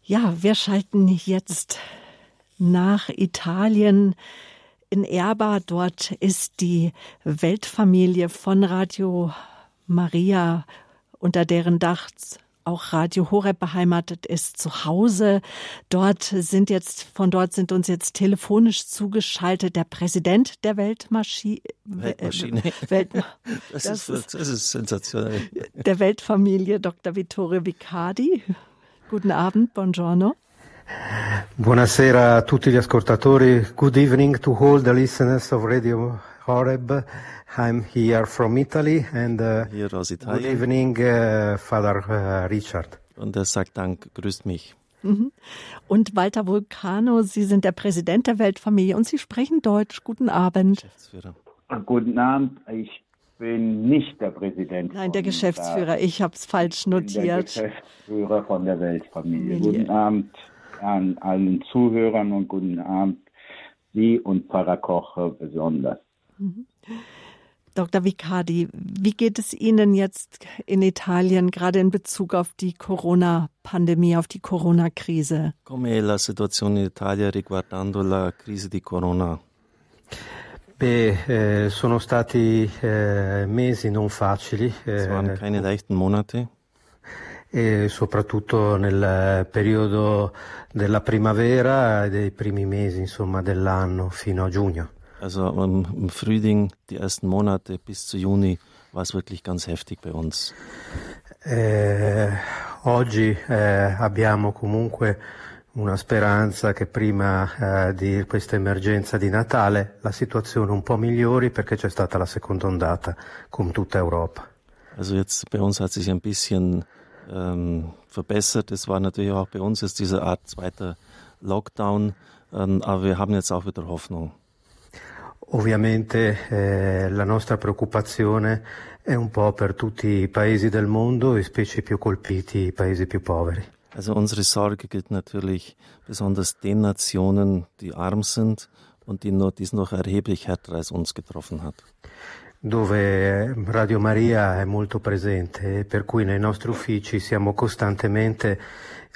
Ja, wir schalten jetzt nach Italien. In Erba, dort ist die Weltfamilie von Radio Maria, unter deren Dach auch Radio Horeb beheimatet ist, zu Hause. Dort sind jetzt, von dort sind uns jetzt telefonisch zugeschaltet der Präsident der Weltmaschi Weltmaschine. [LAUGHS] Welt [LAUGHS] das, das, ist, das ist sensationell. Der Weltfamilie Dr. Vittorio Vicardi. Guten Abend, buongiorno. Buonasera a tutti gli ascoltatori. Good evening to all the listeners of Radio Horeb. I'm here from Italy and uh, Hier aus Italien. good evening, uh, Father uh, Richard. Und er sagt Dank, grüßt mich. Mhm. Und Walter Vulcano, Sie sind der Präsident der Weltfamilie und Sie sprechen Deutsch. Guten Abend. Geschäftsführer. Guten Abend. Ich bin nicht der Präsident. Nein, der Geschäftsführer. Ich habe es falsch Ich bin der notiert. Geschäftsführer von der Weltfamilie. Familie. Guten Abend an allen Zuhörern und guten Abend Sie und Pfarrer Koch besonders. Dr. Vicardi, wie geht es Ihnen jetzt in Italien, gerade in Bezug auf die Corona-Pandemie, auf die Corona-Krise? Com'è la situazione in Italia riguardando la crisi di Corona? Beh, eh, sono stati eh, mesi non facili, Es waren eh, keine leichten Monate. e soprattutto nel periodo della primavera e dei primi mesi, insomma, dell'anno fino a giugno. Also im, im Frühling, die ersten Monate bis zu Juni, war es wirklich ganz heftig bei uns. Eh, oggi eh, abbiamo comunque una speranza che prima eh, di questa emergenza di Natale la situazione un po' migliori perché c'è stata la seconda ondata con tutta Europa. Also jetzt bei uns hat sich ein bisschen ähm, verbessert. Es war natürlich auch bei uns jetzt diese Art zweiter Lockdown, ähm, aber wir haben jetzt auch wieder Hoffnung. Ovviamente eh, la nostra preoccupazione è un po' per tutti i paesi del mondo e specie più colpiti, i paesi più poveri. Also unsere Sorge gilt natürlich besonders den Nationen, die arm sind und die noch, es noch erheblich härter als uns getroffen hat. dove Radio Maria è molto presente per cui nei nostri uffici siamo costantemente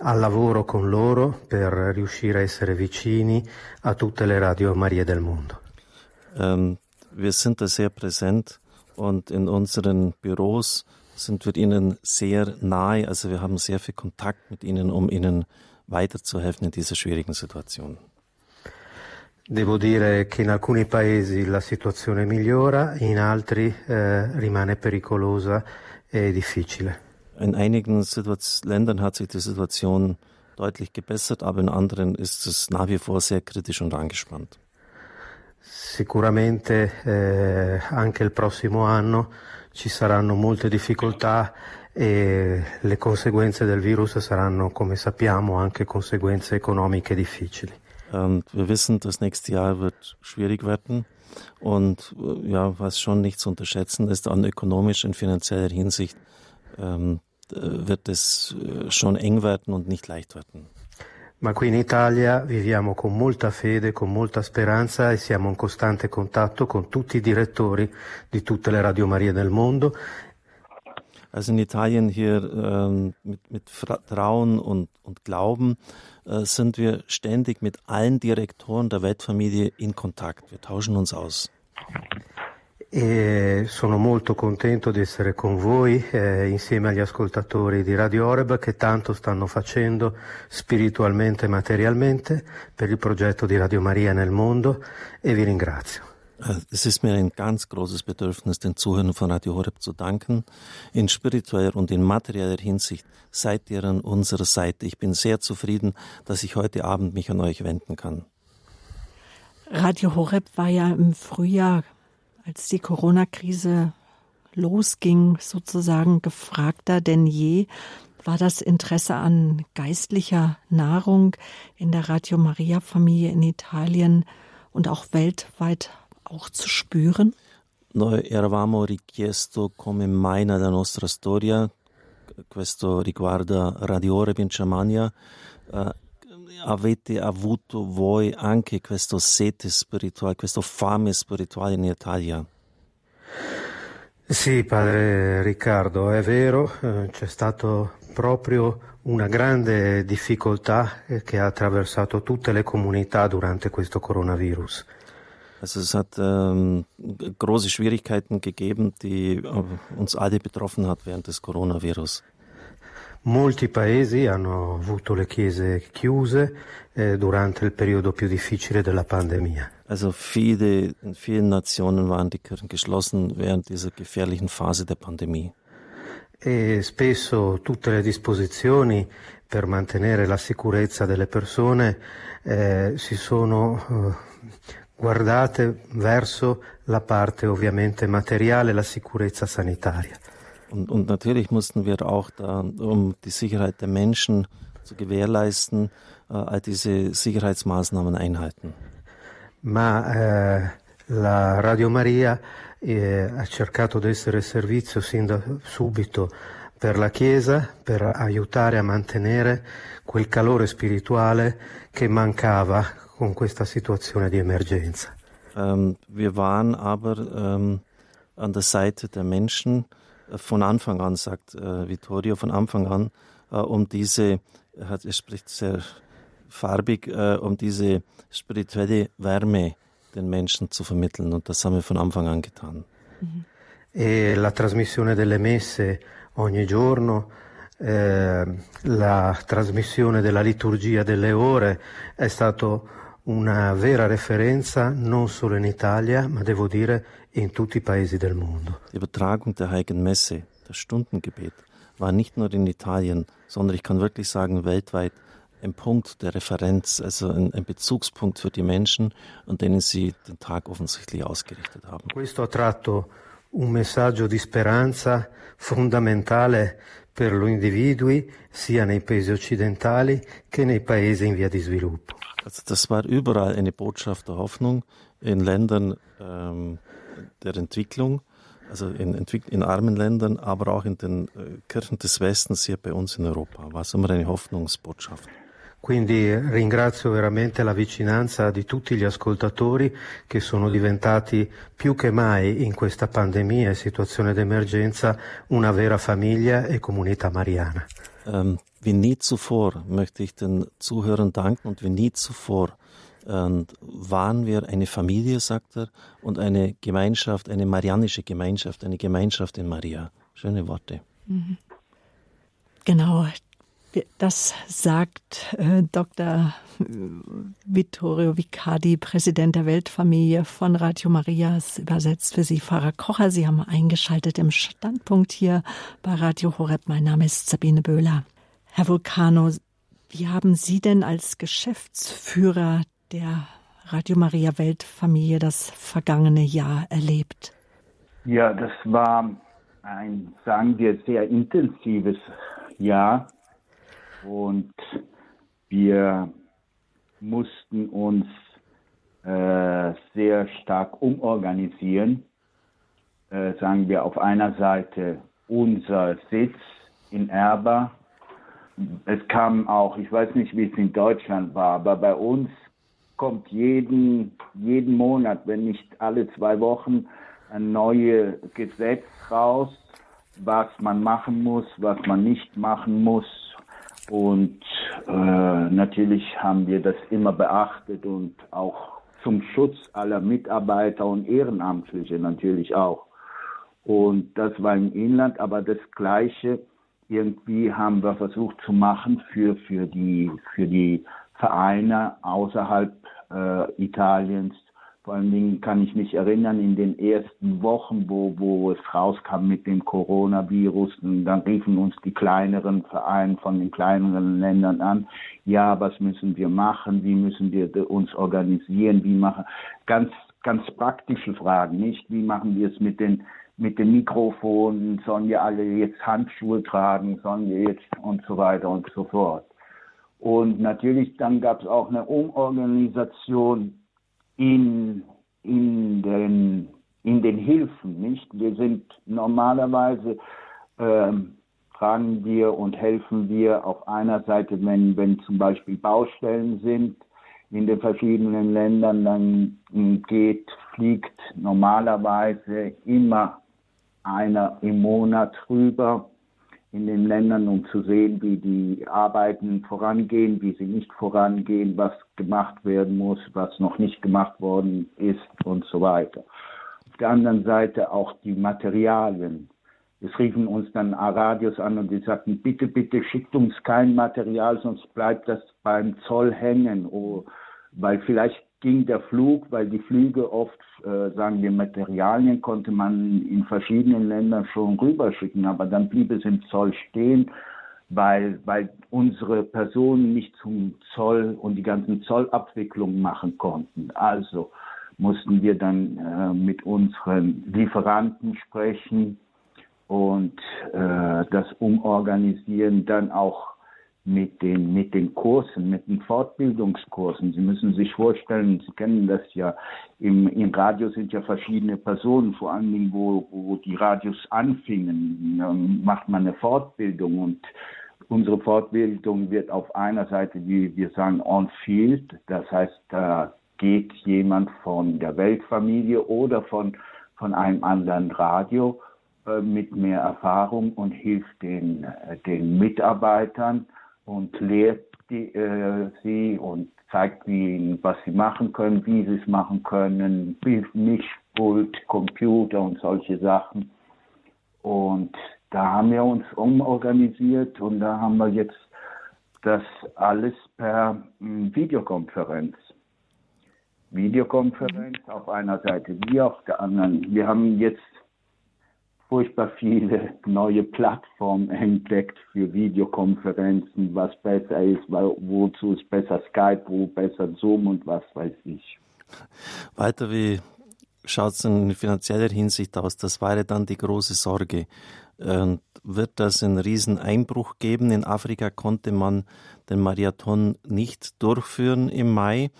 al lavoro con loro per riuscire a essere vicini a tutte le Radio Marie del mondo. Ähm, wir sind da sehr präsent und in unseren Büros sind wir ihnen sehr nahe. Also wir haben sehr viel Kontakt mit ihnen, um ihnen weiterzuhelfen in dieser schwierigen Situation. Devo dire che in alcuni paesi la situazione migliora, in altri eh, rimane pericolosa e difficile. In einigen Situaz Ländern hat sich die Situation deutlich gebessert, aber in anderen ist es nach wie vor sehr kritisch und angespannt. Sicuramente eh, anche il prossimo anno ci saranno molte difficoltà e le conseguenze del virus saranno, come sappiamo, anche conseguenze economiche difficili. Ähm, wir wissen, das nächste Jahr wird schwierig werden. Und äh, ja, was schon nicht zu unterschätzen ist, an ökonomischer und finanzieller Hinsicht ähm, äh, wird es äh, schon eng werden und nicht leicht werden. Ma qui in Italia viviamo con molta fede, con molta speranza e siamo in costante contatto con tutti i direttori di tutte le Radio Marie del mondo Also in Italien hier ähm, mit, mit Vertrauen und, und Glauben äh, sind wir ständig mit allen Direktoren der Weltfamilie in Kontakt. Wir tauschen uns aus. E sono molto contento di essere con voi eh, insieme agli ascoltatori di Radio Oreb che tanto stanno facendo spiritualmente e materialmente per il progetto di Radio Maria nel mondo e vi ringrazio. Äh, es ist mir ein ganz großes Bedürfnis, den Zuhörern von Radio Horeb zu danken. In spiritueller und in materieller Hinsicht seid ihr an unserer Seite. Ich bin sehr zufrieden, dass ich heute Abend mich an euch wenden kann. Radio Horeb war ja im Frühjahr als die Corona-Krise losging, sozusagen gefragter denn je, war das Interesse an geistlicher Nahrung in der Radio Maria Familie in Italien und auch weltweit auch zu spüren? Noi eravamo richiesto come mai nella nostra storia, questo riguarda Radio Oreb in Germania, uh, avete avuto voi anche questo sete spirituale, questo fame spirituale in Italia? Sì, padre Riccardo, è vero, eh, c'è stato proprio una grande difficoltà eh, che ha attraversato tutte le comunità durante questo coronavirus. Also es hat ähm, große Schwierigkeiten gegeben, die äh, uns alle betroffen hat während des Coronavirus. Molti paesi hanno avuto le chiese chiuse eh, durante il periodo più difficile della pandemia. Also viele, in vielen Nationen waren die Kirchen geschlossen während dieser gefährlichen Phase der Pandemie. E spesso tutte le disposizioni per mantenere la sicurezza delle persone eh, si sono eh, guardate verso la parte ovviamente materiale, la sicurezza sanitaria. Und, und natürlich mussten wir auch da, um die Sicherheit der Menschen zu gewährleisten, äh, all diese Sicherheitsmaßnahmen einhalten. Ma eh, la Radio Maria eh, ha cercato di essere servizio sin da subito per la Chiesa, per aiutare a mantenere quel calore spirituale che mancava con questa situazione di emergenza. Ähm, wir waren aber ähm, an der Seite der Menschen, von Anfang an, sagt äh, Vittorio, von Anfang an, äh, um diese, er, er spricht sehr farbig, äh, um diese spirituelle Wärme den Menschen zu vermitteln. Und das haben wir von Anfang an getan. Mhm. E la trasmissione delle messe ogni giorno, eh, la trasmissione della liturgia delle ore è stato una vera referenza non solo in Italia, ma devo dire in tutti i paesi del mondo. Die Übertragung der Heiligen Messe, das Stundengebet, war nicht nur in Italien, sondern ich kann wirklich sagen weltweit ein Punkt der Referenz, also ein, ein Bezugspunkt für die Menschen, an denen sie den Tag offensichtlich ausgerichtet haben. Questo ha tratto un messaggio di speranza fondamentale per gli individui sia nei paesi occidentali che nei paesi in via di sviluppo. Also das war überall eine Botschaft der Hoffnung in Ländern ähm, der Entwicklung, also in, in, armen Ländern, aber auch in den äh, Kirchen des Westens hier bei uns in Europa. War es immer eine Hoffnungsbotschaft. Quindi ringrazio veramente la vicinanza di tutti gli ascoltatori che sono diventati più che mai in questa pandemia e situazione d'emergenza una vera famiglia e comunità mariana. Ähm, wie nie zuvor möchte ich den Zuhörern danken und wie nie zuvor äh, waren wir eine Familie, sagt er, und eine Gemeinschaft, eine marianische Gemeinschaft, eine Gemeinschaft in Maria. Schöne Worte. Mhm. Genau, das sagt äh, Dr. Vittorio Vicardi, Präsident der Weltfamilie von Radio Marias, übersetzt für Sie Pfarrer Kocher. Sie haben eingeschaltet im Standpunkt hier bei Radio Horeb. Mein Name ist Sabine Böhler. Herr Vulcano, wie haben Sie denn als Geschäftsführer der Radio Maria Weltfamilie das vergangene Jahr erlebt? Ja, das war ein, sagen wir, sehr intensives Jahr und wir mussten uns äh, sehr stark umorganisieren. Äh, sagen wir auf einer Seite unser Sitz in Erba. Es kam auch, ich weiß nicht, wie es in Deutschland war, aber bei uns kommt jeden, jeden Monat, wenn nicht alle zwei Wochen, ein neues Gesetz raus, was man machen muss, was man nicht machen muss und äh, natürlich haben wir das immer beachtet und auch zum Schutz aller Mitarbeiter und Ehrenamtliche natürlich auch. Und das war im Inland, aber das Gleiche irgendwie haben wir versucht zu machen für, für, die, für die Vereine außerhalb äh, Italiens, vor allen Dingen kann ich mich erinnern, in den ersten Wochen, wo, wo es rauskam mit dem Coronavirus, dann riefen uns die kleineren Vereine von den kleineren Ländern an, ja, was müssen wir machen, wie müssen wir uns organisieren, wie machen, ganz, ganz praktische Fragen, nicht, wie machen wir es mit den, mit den Mikrofonen, sollen wir alle jetzt Handschuhe tragen, sollen wir jetzt und so weiter und so fort. Und natürlich dann gab es auch eine Umorganisation in, in, den, in den Hilfen, nicht? Wir sind normalerweise, ähm, fragen wir und helfen wir auf einer Seite, wenn, wenn zum Beispiel Baustellen sind in den verschiedenen Ländern, dann geht, fliegt normalerweise immer einer im Monat rüber in den Ländern, um zu sehen, wie die Arbeiten vorangehen, wie sie nicht vorangehen, was gemacht werden muss, was noch nicht gemacht worden ist und so weiter. Auf der anderen Seite auch die Materialien. Es riefen uns dann Radios an und die sagten, bitte, bitte schickt uns kein Material, sonst bleibt das beim Zoll hängen. Oh, weil vielleicht ging der Flug, weil die Flüge oft, äh, sagen wir, Materialien konnte man in verschiedenen Ländern schon rüberschicken, aber dann blieb es im Zoll stehen, weil, weil unsere Personen nicht zum Zoll und die ganzen Zollabwicklungen machen konnten. Also mussten wir dann äh, mit unseren Lieferanten sprechen und äh, das umorganisieren, dann auch mit den, mit den Kursen, mit den Fortbildungskursen. Sie müssen sich vorstellen, Sie kennen das ja, im, im Radio sind ja verschiedene Personen, vor allen Dingen, wo, wo die Radios anfingen, dann macht man eine Fortbildung und unsere Fortbildung wird auf einer Seite, wie wir sagen, on-field, das heißt, da geht jemand von der Weltfamilie oder von, von einem anderen Radio äh, mit mehr Erfahrung und hilft den, äh, den Mitarbeitern und lehrt die, äh, sie und zeigt ihnen, was sie machen können, wie sie es machen können, Mischpult, Computer und solche Sachen. Und da haben wir uns umorganisiert und da haben wir jetzt das alles per hm, Videokonferenz. Videokonferenz auf einer Seite, wie auf der anderen. Wir haben jetzt furchtbar viele neue Plattformen entdeckt für Videokonferenzen, was besser ist, wozu ist besser Skype, wo besser Zoom und was weiß ich. Weiter, wie schaut es in finanzieller Hinsicht aus? Das wäre dann die große Sorge. Und wird das einen riesen Einbruch geben? In Afrika konnte man den Marathon nicht durchführen im Mai,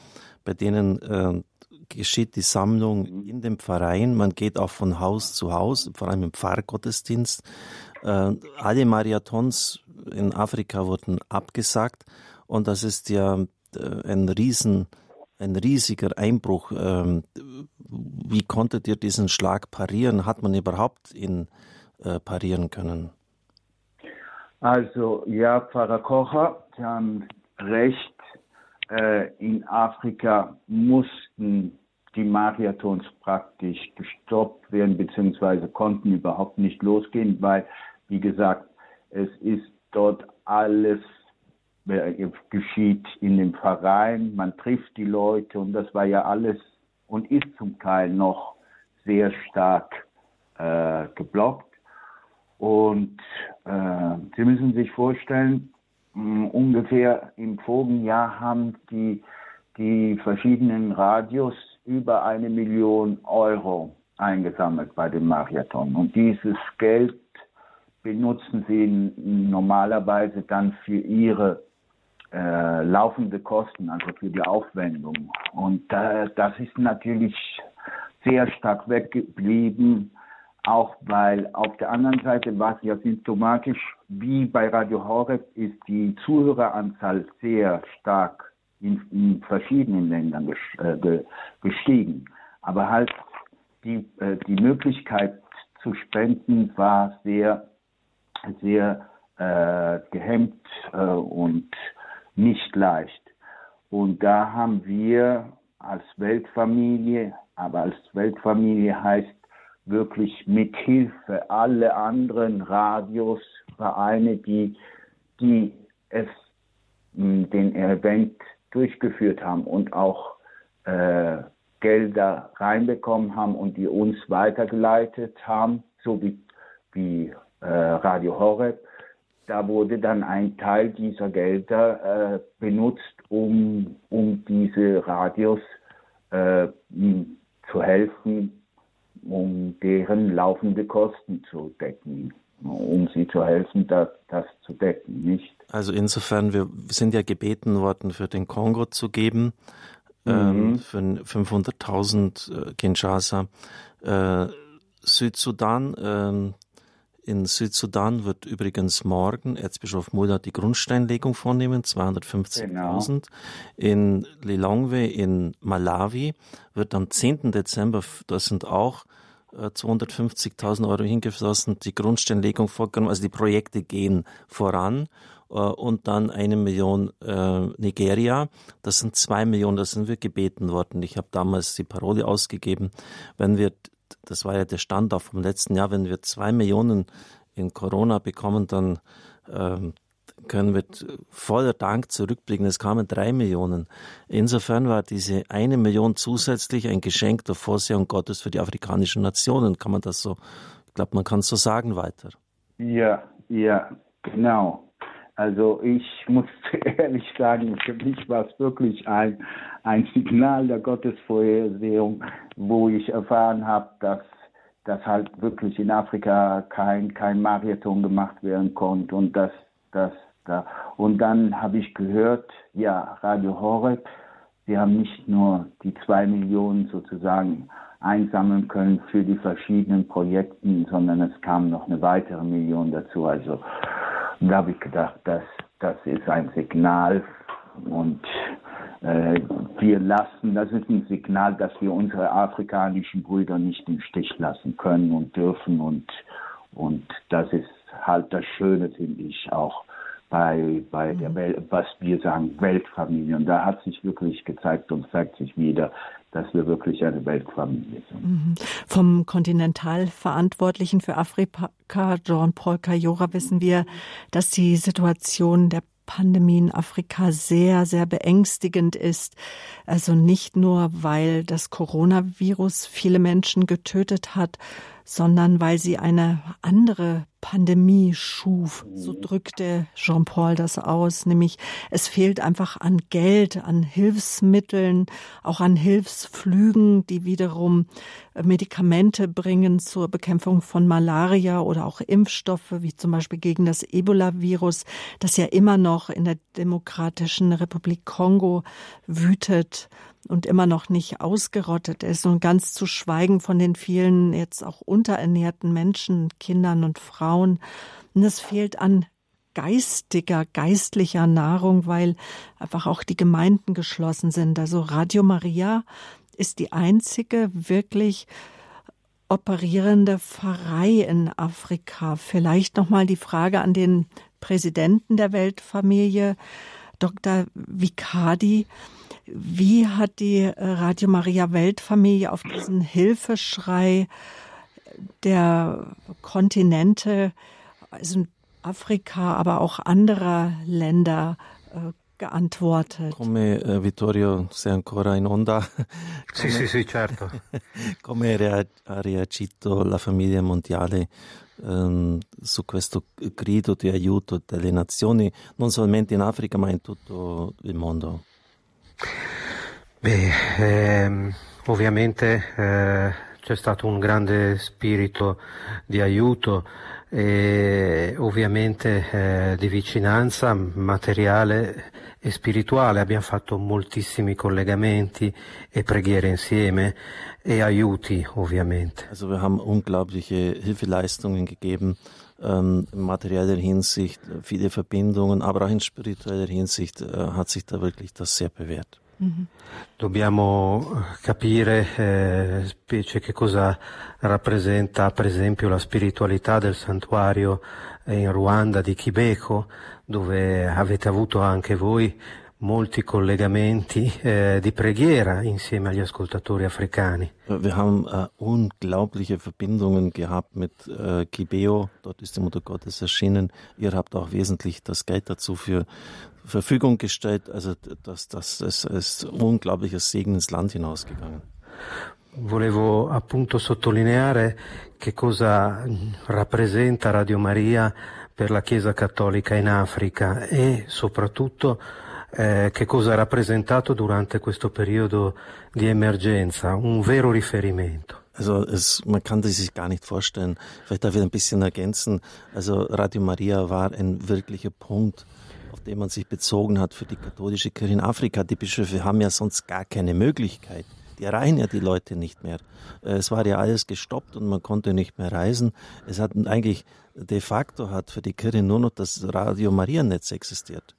bei denen äh, geschieht die Sammlung in dem Verein. Man geht auch von Haus zu Haus, vor allem im Pfarrgottesdienst. Äh, alle Marathons in Afrika wurden abgesagt und das ist ja äh, ein riesen ein riesiger Einbruch. Ähm, wie konntet ihr diesen Schlag parieren? Hat man überhaupt ihn äh, parieren können? Also ja, Pfarrer Kocher, Sie haben recht. Äh, in Afrika mussten die Marathons praktisch gestoppt werden, beziehungsweise konnten überhaupt nicht losgehen, weil, wie gesagt, es ist dort alles äh, geschieht in dem Verein, man trifft die Leute und das war ja alles und ist zum Teil noch sehr stark äh, geblockt. Und äh, Sie müssen sich vorstellen, ungefähr im vorigen Jahr haben die, die verschiedenen Radios über eine Million Euro eingesammelt bei dem Marathon. Und dieses Geld benutzen sie normalerweise dann für ihre äh, laufende Kosten, also für die Aufwendung. Und äh, das ist natürlich sehr stark weggeblieben, auch weil auf der anderen Seite war es ja symptomatisch, wie bei Radio Horeb ist die Zuhöreranzahl sehr stark in, in verschiedenen Ländern äh, gestiegen. Aber halt die, äh, die Möglichkeit zu spenden war sehr, sehr äh, gehemmt äh, und nicht leicht. Und da haben wir als Weltfamilie, aber als Weltfamilie heißt wirklich mit Hilfe alle anderen Radios, Vereine, die, die es, den Event durchgeführt haben und auch äh, Gelder reinbekommen haben und die uns weitergeleitet haben, so wie, wie äh, Radio Horeb. Da wurde dann ein Teil dieser Gelder äh, benutzt, um, um diese Radios äh, zu helfen, um deren laufende Kosten zu decken, um sie zu helfen, das, das zu decken, nicht? Also insofern, wir sind ja gebeten worden, für den Kongo zu geben, ähm, mhm. für 500.000 äh, Kinshasa. Äh, Südsudan, äh, in Südsudan wird übrigens morgen Erzbischof Mullah die Grundsteinlegung vornehmen, 250.000. Genau. In Lilongwe in Malawi wird am 10. Dezember, da sind auch 250.000 äh, Euro hingeflossen, die Grundsteinlegung vorgenommen, also die Projekte gehen voran äh, und dann eine Million äh, Nigeria. Das sind zwei Millionen, da sind wir gebeten worden. Ich habe damals die Parole ausgegeben, wenn wir das war ja der Stand auch vom letzten Jahr, wenn wir zwei Millionen in Corona bekommen, dann ähm, können wir voller Dank zurückblicken. Es kamen drei Millionen. Insofern war diese eine Million zusätzlich ein Geschenk der Vorsehung Gottes für die afrikanischen Nationen. Kann man das so, ich glaube, man kann es so sagen weiter. Ja, ja, genau. Also ich [LAUGHS] muss ehrlich sagen, für mich war es wirklich ein, ein Signal der Gottesvorhersehung, wo ich erfahren habe, dass, dass halt wirklich in Afrika kein, kein Marathon gemacht werden konnte und dass, dass da. Und dann habe ich gehört, ja, Radio Horeb, sie haben nicht nur die zwei Millionen sozusagen einsammeln können für die verschiedenen Projekte, sondern es kam noch eine weitere Million dazu. Also da habe ich gedacht, das, das ist ein Signal und äh, wir lassen, das ist ein Signal, dass wir unsere afrikanischen Brüder nicht im Stich lassen können und dürfen und, und das ist halt das Schöne, finde ich auch bei, bei der mhm. Welt, was wir sagen, Weltfamilie. Und da hat sich wirklich gezeigt und zeigt sich wieder, dass wir wirklich eine Weltfamilie sind. Mhm. Vom Kontinentalverantwortlichen für Afrika, Jean-Paul Kayora, wissen wir, dass die Situation der Pandemie in Afrika sehr, sehr beängstigend ist. Also nicht nur, weil das Coronavirus viele Menschen getötet hat, sondern weil sie eine andere Pandemie schuf. So drückte Jean-Paul das aus, nämlich es fehlt einfach an Geld, an Hilfsmitteln, auch an Hilfsflügen, die wiederum äh, Medikamente bringen zur Bekämpfung von Malaria oder auch Impfstoffe, wie zum Beispiel gegen das Ebola-Virus, das ja immer noch in der Demokratischen Republik Kongo wütet und immer noch nicht ausgerottet ist und ganz zu schweigen von den vielen jetzt auch unterernährten Menschen, Kindern und Frauen. Und es fehlt an geistiger, geistlicher Nahrung, weil einfach auch die Gemeinden geschlossen sind. Also Radio Maria ist die einzige wirklich operierende Pfarrei in Afrika. Vielleicht nochmal die Frage an den Präsidenten der Weltfamilie, Dr. Vicadi. Wie hat die äh, Radio Maria Weltfamilie auf diesen Hilfeschrei der Kontinente, also Afrika, aber auch anderer Länder äh, geantwortet? Come eh, Vittorio sei ancora in onda? [LAUGHS] Sì, sì, sì, certo. [LAUGHS] Come ha reagito la famiglia mondiale ehm, su questo grido di aiuto delle nazioni, non solamente in Africa ma in tutto il mondo? Beh, ehm, ovviamente eh, c'è stato un grande spirito di aiuto e ovviamente eh, di vicinanza materiale e spirituale. Abbiamo fatto moltissimi collegamenti e preghiere insieme e aiuti ovviamente. Also wir haben unglaubliche Hilfeleistungen gegeben, ähm, in materieller Hinsicht, viele Verbindungen, aber auch in spiritueller Hinsicht äh, hat sich da wirklich das sehr bewährt. Mhm. Dobbiamo capire eh, specie che cosa rappresenta per esempio la spiritualità del santuario in Ruanda di Kibeko, dove avete avuto anche voi molti collegamenti eh, di preghiera insieme agli ascoltatori africani. Wir haben äh, unglaubliche Verbindungen gehabt mit äh, Kibeo, dort ist die Mutter Gottes erschienen. Ihr habt auch wesentlich das Geld dazu für Verfügung gestellt. Also das, das, das ist unglaublicher Segen ins Land hinausgegangen. Volevo appunto sottolineare che cosa rappresenta Radio Maria per la Chiesa Cattolica in Africa e soprattutto eh, che cosa ha rappresentato durante questo periodo di emergenza, un vero riferimento. Also es, man kann das sich gar nicht vorstellen. Vielleicht darf ich ein bisschen ergänzen. Also Radio Maria war ein wirklicher Punkt, auf den man sich bezogen hat für die katholische Kirche in Afrika. Die Bischöfe haben ja sonst gar keine Möglichkeit. Die erreichen ja die Leute nicht mehr. Äh, es war ja alles gestoppt und man konnte nicht mehr reisen. Es hat eigentlich de facto hat für die Kirche nur noch das Radio Maria Netz existiert.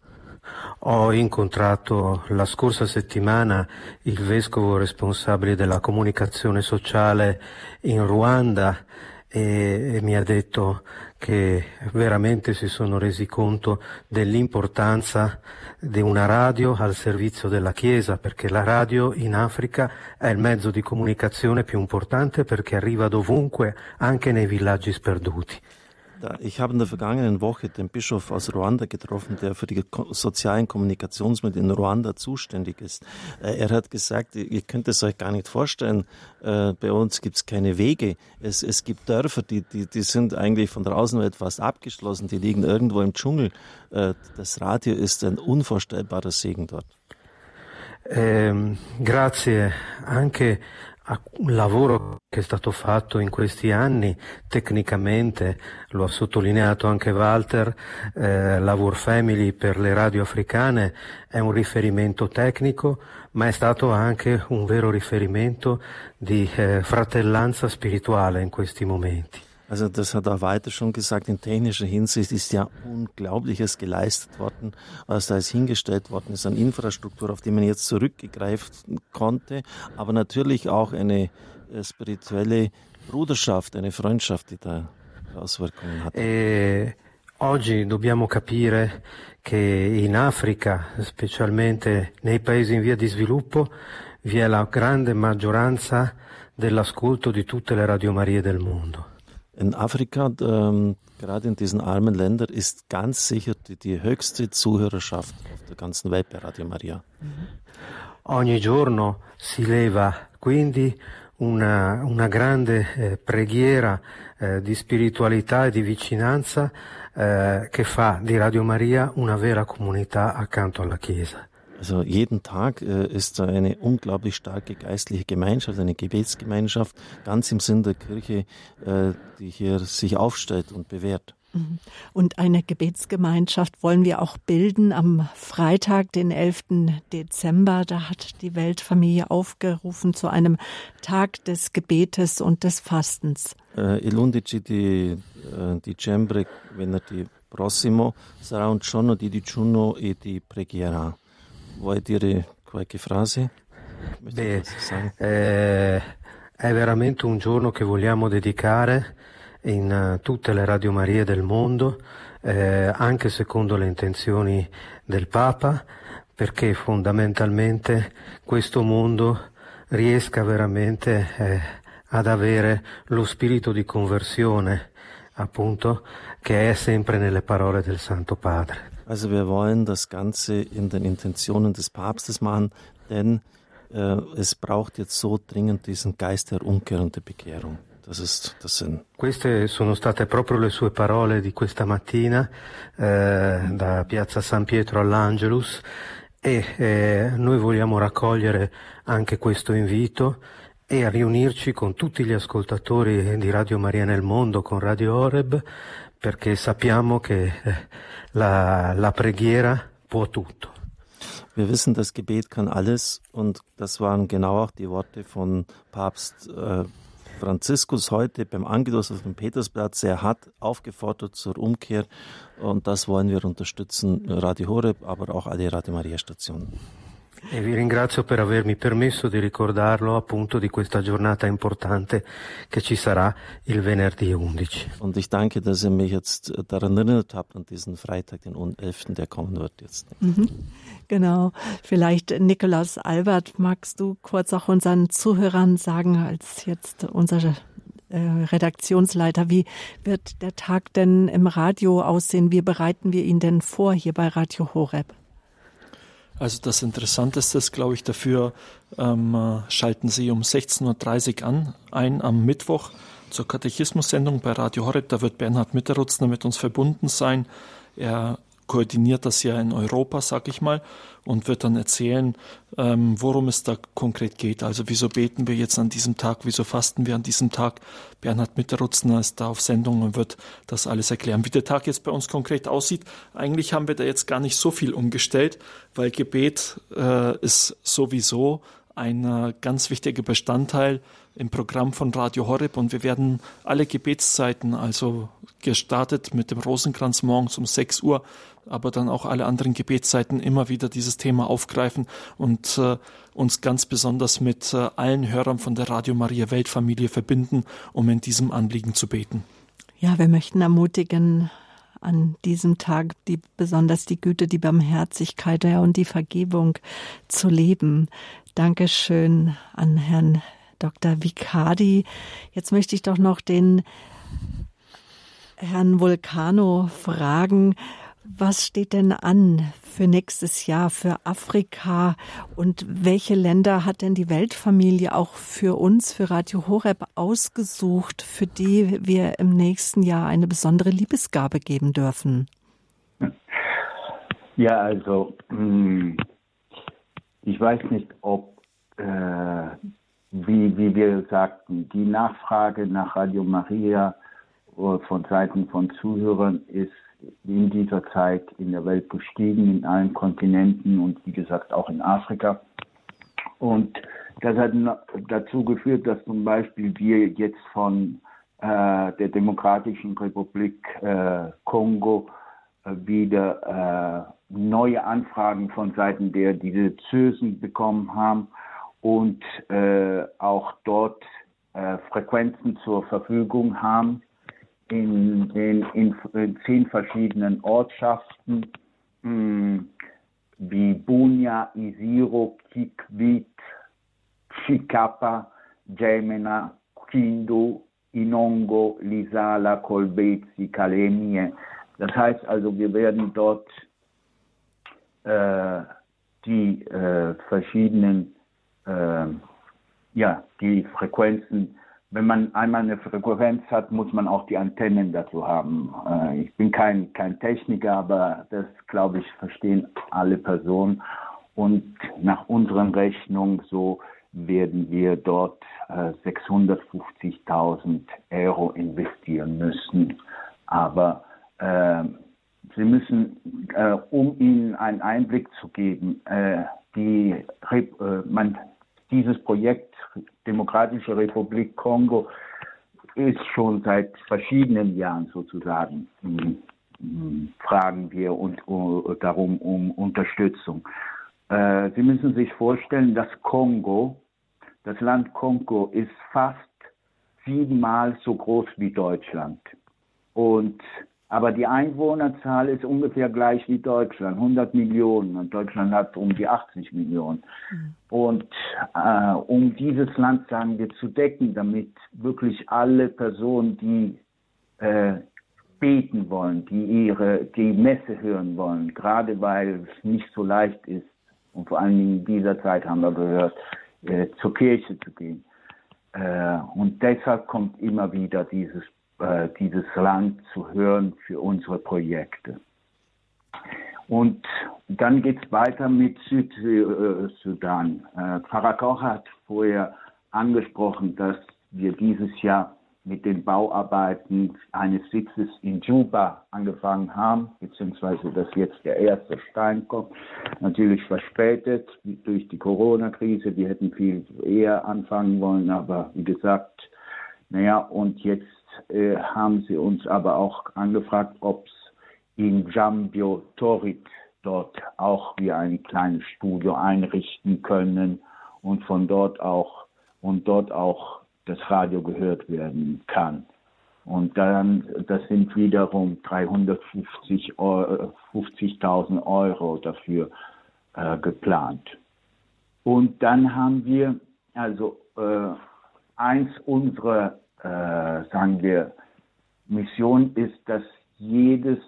Ho incontrato la scorsa settimana il vescovo responsabile della comunicazione sociale in Ruanda e, e mi ha detto che veramente si sono resi conto dell'importanza di una radio al servizio della Chiesa, perché la radio in Africa è il mezzo di comunicazione più importante perché arriva dovunque, anche nei villaggi sperduti. Ich habe in der vergangenen Woche den Bischof aus Ruanda getroffen, der für die sozialen Kommunikationsmittel in Ruanda zuständig ist. Äh, er hat gesagt, ihr könnt es euch gar nicht vorstellen, äh, bei uns gibt es keine Wege. Es, es gibt Dörfer, die, die, die sind eigentlich von der Außenwelt fast abgeschlossen, die liegen irgendwo im Dschungel. Äh, das Radio ist ein unvorstellbarer Segen dort. Eh, grazie anche un lavoro che è stato fatto in questi anni tecnicamente, lo ha sottolineato anche Walter, eh, Lavor Family per le radio africane è un riferimento tecnico, ma è stato anche un vero riferimento di eh, fratellanza spirituale in questi momenti. Also das hat auch weiter schon gesagt, in technischer Hinsicht ist ja Unglaubliches geleistet worden, was da ist hingestellt worden ist an Infrastruktur, auf die man jetzt zurückgegreifen konnte, aber natürlich auch eine äh, spirituelle Bruderschaft, eine Freundschaft, die da Auswirkungen hat. E oggi dobbiamo capire che in Africa, specialmente nei paesi in via di sviluppo, vi è la grande maggioranza dell'ascolto di tutte le radiomarie del mondo. In Afrika, ähm, gerade in diesen armen Ländern, ist ganz sicher die, die, höchste Zuhörerschaft auf der ganzen Welt bei Radio Maria. Ogni giorno si leva quindi una, una grande eh, preghiera eh, di spiritualità e di vicinanza eh, che fa di Radio Maria una vera comunità accanto alla Chiesa. Also jeden Tag äh, ist da eine unglaublich starke geistliche Gemeinschaft, eine Gebetsgemeinschaft, ganz im Sinn der Kirche, äh, die hier sich aufstellt und bewährt. Mhm. Und eine Gebetsgemeinschaft wollen wir auch bilden am Freitag, den 11. Dezember. Da hat die Weltfamilie aufgerufen zu einem Tag des Gebetes und des Fastens. Il 11 di dicembre, venerdì prossimo, sarà un giorno di digiuno e di preghiera. Vuoi dire qualche frase? Beh, eh, è veramente un giorno che vogliamo dedicare in uh, tutte le radiomarie del mondo, eh, anche secondo le intenzioni del Papa, perché fondamentalmente questo mondo riesca veramente eh, ad avere lo spirito di conversione, appunto, che è sempre nelle parole del Santo Padre. Also wir wollen das Ganze in den Intentionen des Papstes machen, denn äh, es braucht jetzt so dringend diesen Geist der Umkehr und der Bekehrung. Das ist das Sinn. Queste sono state proprio le sue parole di questa mattina eh, da Piazza San Pietro all'Angelus e eh, noi vogliamo raccogliere anche questo invito e a riunirci con tutti gli ascoltatori di Radio Maria nel mondo, con Radio Oreb, perché sappiamo che eh, la, la preghiera può tutto. Wir wissen, das Gebet kann alles und das waren genau auch die Worte von Papst äh, Franziskus heute beim Angelus auf dem Petersplatz. Er hat aufgefordert zur Umkehr und das wollen wir unterstützen, Radio Horeb, aber auch alle Radio Maria Stationen. E vi ringrazio per avermi permesso di ricordarlo appunto di questa giornata importante che ci sarà il venerdì 11. Und ich danke, dass ihr mich jetzt daran erinnert habt an diesen Freitag, den 11., der kommen wird jetzt. Mhm. Genau. Vielleicht Nikolaus Albert, magst du kurz auch unseren Zuhörern sagen, als jetzt unser äh, Redaktionsleiter, wie wird der Tag denn im Radio aussehen? Wie bereiten wir ihn denn vor hier bei Radio Horeb? Also das Interessanteste ist, glaube ich, dafür ähm, schalten Sie um 16.30 Uhr an, ein am Mittwoch zur Katechismus-Sendung bei Radio Horeb. Da wird Bernhard Mitterutzner mit uns verbunden sein. Er koordiniert das ja in Europa, sag ich mal, und wird dann erzählen, ähm, worum es da konkret geht. Also wieso beten wir jetzt an diesem Tag, wieso fasten wir an diesem Tag. Bernhard Mitterutzner ist da auf Sendung und wird das alles erklären. Wie der Tag jetzt bei uns konkret aussieht, eigentlich haben wir da jetzt gar nicht so viel umgestellt, weil Gebet äh, ist sowieso ein äh, ganz wichtiger Bestandteil im Programm von Radio Horeb und wir werden alle Gebetszeiten, also gestartet mit dem Rosenkranz morgens um 6 Uhr, aber dann auch alle anderen Gebetszeiten immer wieder dieses Thema aufgreifen und äh, uns ganz besonders mit äh, allen Hörern von der Radio Maria Weltfamilie verbinden, um in diesem Anliegen zu beten. Ja, wir möchten ermutigen, an diesem Tag die besonders die Güte, die Barmherzigkeit ja, und die Vergebung zu leben. Dankeschön an Herrn Dr. Vicardi. Jetzt möchte ich doch noch den Herrn Vulcano fragen, was steht denn an für nächstes Jahr für Afrika und welche Länder hat denn die Weltfamilie auch für uns, für Radio Horeb ausgesucht, für die wir im nächsten Jahr eine besondere Liebesgabe geben dürfen? Ja, also hm, ich weiß nicht, ob, äh, wie, wie wir sagten, die Nachfrage nach Radio Maria äh, von Seiten von Zuhörern ist in dieser Zeit in der Welt gestiegen, in allen Kontinenten und wie gesagt auch in Afrika. Und das hat dazu geführt, dass zum Beispiel wir jetzt von äh, der Demokratischen Republik äh, Kongo äh, wieder äh, neue Anfragen von Seiten der Diözesen bekommen haben und äh, auch dort äh, Frequenzen zur Verfügung haben in, in, in, in zehn verschiedenen Ortschaften mh, hm, wie Bunia, Isiro, Kikwit, Chikapa, Gemena, Kindu, Inongo, Lisala, Kolbezi, Kalemie. Das heißt also, wir werden dort äh, die äh, verschiedenen, äh, ja, die Frequenzen wenn man einmal eine Frequenz hat, muss man auch die Antennen dazu haben. Äh, ich bin kein, kein Techniker, aber das, glaube ich, verstehen alle Personen. Und nach unseren Rechnungen so werden wir dort äh, 650.000 Euro investieren müssen. Aber äh, Sie müssen, äh, um Ihnen einen Einblick zu geben, äh, die, äh, man, dieses Projekt Demokratische Republik Kongo ist schon seit verschiedenen Jahren sozusagen hm, hm, fragen wir und, uh, darum um Unterstützung. Äh, Sie müssen sich vorstellen, dass Kongo, das Land Kongo ist fast siebenmal so groß wie Deutschland. Und aber die Einwohnerzahl ist ungefähr gleich wie Deutschland, 100 Millionen. Und Deutschland hat um die 80 Millionen. Mhm. Und äh, um dieses Land, sagen wir, zu decken, damit wirklich alle Personen, die äh, beten wollen, die ihre die Messe hören wollen, gerade weil es nicht so leicht ist, und vor allen Dingen in dieser Zeit haben wir gehört, äh, zur Kirche zu gehen. Äh, und deshalb kommt immer wieder dieses äh, dieses Land zu hören für unsere Projekte. Und dann geht es weiter mit Südsudan. Äh, Pfarrer Koch hat vorher angesprochen, dass wir dieses Jahr mit den Bauarbeiten eines Sitzes in Juba angefangen haben, beziehungsweise dass jetzt der erste Stein kommt. Natürlich verspätet durch die Corona-Krise. Wir hätten viel eher anfangen wollen, aber wie gesagt, naja, und jetzt äh, haben sie uns aber auch angefragt, ob es in Jambio Torit dort auch wie ein kleines Studio einrichten können und von dort auch und dort auch das Radio gehört werden kann. Und dann, das sind wiederum 350.000 Euro dafür äh, geplant. Und dann haben wir, also äh, eins unserer, äh, sagen wir, Mission ist, dass jedes,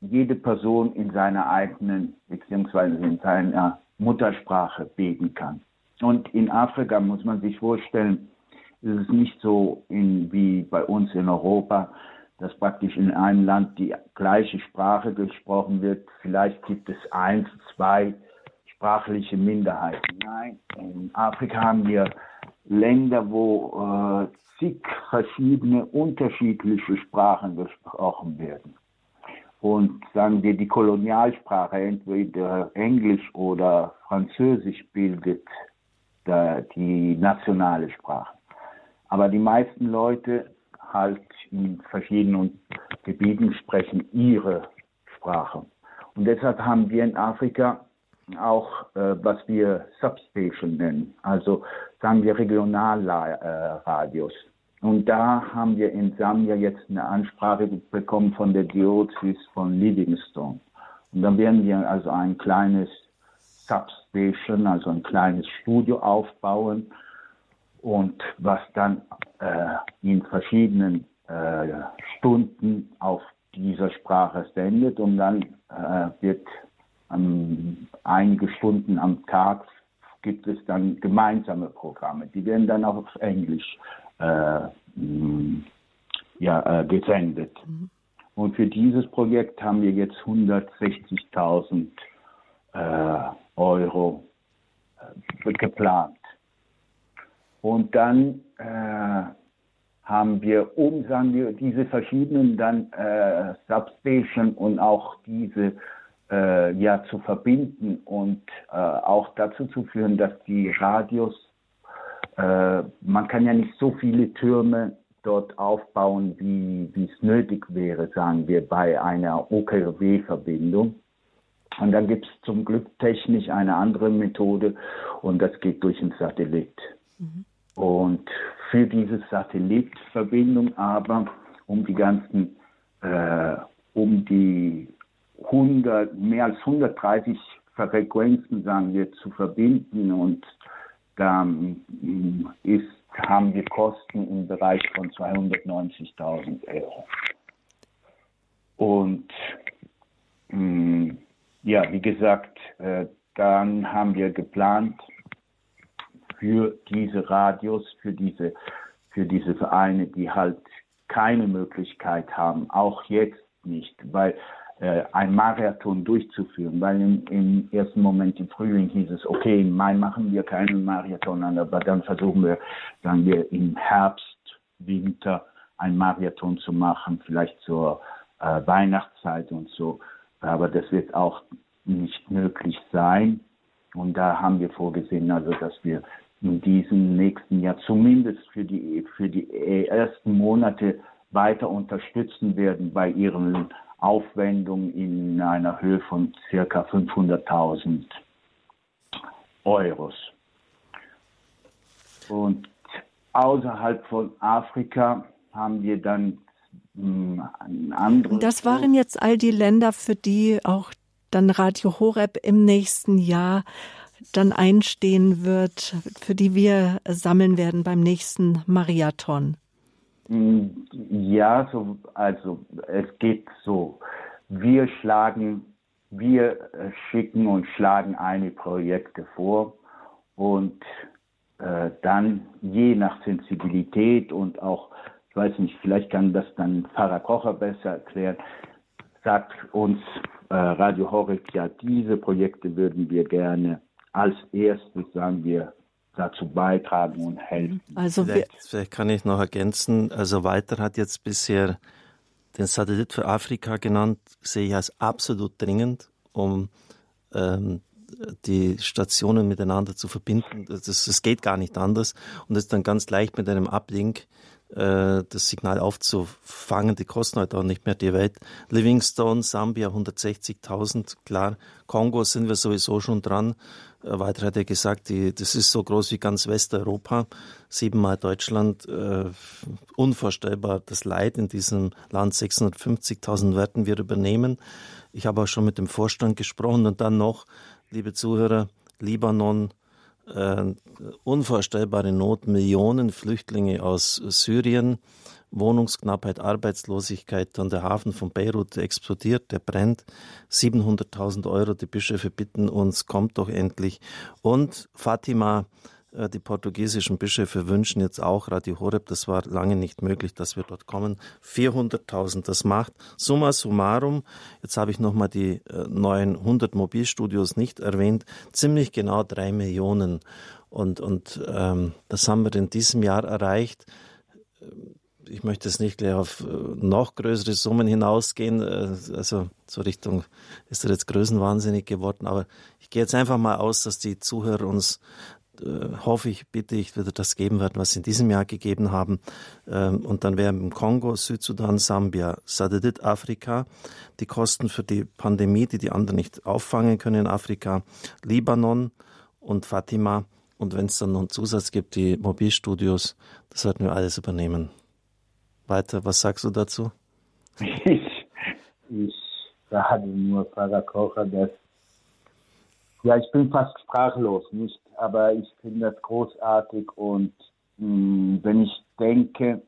jede Person in seiner eigenen, beziehungsweise in seiner Muttersprache beten kann. Und in Afrika muss man sich vorstellen, ist es nicht so in, wie bei uns in Europa, dass praktisch in einem Land die gleiche Sprache gesprochen wird. Vielleicht gibt es eins, zwei sprachliche Minderheiten. Nein, in Afrika haben wir Länder, wo äh, zig verschiedene unterschiedliche Sprachen gesprochen werden. Und sagen wir, die Kolonialsprache, entweder Englisch oder Französisch, bildet die nationale Sprache. Aber die meisten Leute halt in verschiedenen Gebieten sprechen ihre Sprache. Und deshalb haben wir in Afrika auch, äh, was wir Substation nennen, also sagen wir Regionalradios. Und da haben wir in Sambia jetzt eine Ansprache bekommen von der Diözese von Livingstone. Und dann werden wir also ein kleines Substation, also ein kleines Studio aufbauen und was dann äh, in verschiedenen äh, Stunden auf dieser Sprache sendet und dann äh, wird ähm, einige Stunden am Tag gibt es dann gemeinsame Programme. Die werden dann auch auf Englisch ja, äh, gesendet. Mhm. Und für dieses Projekt haben wir jetzt 160.000 äh, Euro äh, geplant. Und dann äh, haben wir, um sagen wir, diese verschiedenen dann äh, Substation und auch diese äh, ja zu verbinden und äh, auch dazu zu führen, dass die Radios, äh, man kann ja nicht so viele Türme dort aufbauen, wie, es nötig wäre, sagen wir, bei einer OKW-Verbindung. Und dann gibt es zum Glück technisch eine andere Methode und das geht durch einen Satellit. Mhm. Und für diese Satellitverbindung aber, um die ganzen, äh, um die 100, mehr als 130 Frequenzen, sagen wir, zu verbinden und da mm, ist, haben wir Kosten im Bereich von 290.000 Euro. Und mh, mm, ja, wie gesagt, äh, dann haben wir geplant für diese Radios, für diese, für diese Vereine, die halt keine Möglichkeit haben, auch jetzt nicht, weil ein Marathon durchzuführen, weil im, im, ersten Moment im Frühling hieß es, okay, im Mai machen wir keinen Marathon aber dann versuchen wir, sagen wir, im Herbst, Winter ein Marathon zu machen, vielleicht zur äh, Weihnachtszeit und so. Aber das wird auch nicht möglich sein. Und da haben wir vorgesehen, also dass wir in diesem nächsten Jahr zumindest für die, für die ersten Monate weiter unterstützen werden bei ihren Aufwendungen in einer Höhe von circa 500.000 Euros. Und außerhalb von Afrika haben wir dann hm, ein anderes. Das waren jetzt all die Länder, für die auch dann Radio Horeb im nächsten Jahr dann einstehen wird, für die wir sammeln werden beim nächsten Marathon. Ja, so, also es geht so. Wir schlagen, wir schicken und schlagen einige Projekte vor und äh, dann je nach Sensibilität und auch, ich weiß nicht, vielleicht kann das dann Pfarrer Kocher besser erklären, sagt uns äh, Radio Horeb, ja, diese Projekte würden wir gerne als erstes, sagen wir, dazu beitragen und helfen. Also vielleicht, vielleicht, kann ich noch ergänzen, also Walter hat jetzt bisher den Satellit für Afrika genannt, sehe ich als absolut dringend, um ähm, die Stationen miteinander zu verbinden. Das, das geht gar nicht anders und ist dann ganz leicht mit einem Uplink äh, das Signal aufzufangen. Die kosten halt auch nicht mehr die Welt. Livingstone, Sambia 160.000, klar. Kongo sind wir sowieso schon dran. Weiter hat er gesagt, die, das ist so groß wie ganz Westeuropa, siebenmal Deutschland. Äh, unvorstellbar das Leid in diesem Land. 650.000 werden wir übernehmen. Ich habe auch schon mit dem Vorstand gesprochen und dann noch, liebe Zuhörer, Libanon, äh, unvorstellbare Not, Millionen Flüchtlinge aus Syrien, Wohnungsknappheit, Arbeitslosigkeit, dann der Hafen von Beirut explodiert, der brennt, 700.000 Euro, die Bischöfe bitten uns, kommt doch endlich. Und Fatima, äh, die portugiesischen Bischöfe wünschen jetzt auch Radio Horeb, das war lange nicht möglich, dass wir dort kommen, 400.000. Das macht summa summarum, jetzt habe ich nochmal die äh, neuen 100 Mobilstudios nicht erwähnt, ziemlich genau drei Millionen. Und, und ähm, das haben wir in diesem Jahr erreicht. Ich möchte es nicht gleich auf äh, noch größere Summen hinausgehen, also zur Richtung ist er jetzt größenwahnsinnig geworden, aber ich gehe jetzt einfach mal aus, dass die Zuhörer uns äh, hoffe ich, bitte ich, wieder das geben werden, was sie in diesem Jahr gegeben haben. Ähm, und dann wären im Kongo, Südsudan, Sambia, Sadedit, Afrika, die Kosten für die Pandemie, die die anderen nicht auffangen können in Afrika, Libanon und Fatima. Und wenn es dann noch einen Zusatz gibt, die Mobilstudios, das sollten wir alles übernehmen. Weiter, was sagst du dazu? Ich, ich sage nur, Pfarrer Kocher, dass ja, ich bin fast sprachlos, nicht? Aber ich finde das großartig und mh, hm, wenn ich denke,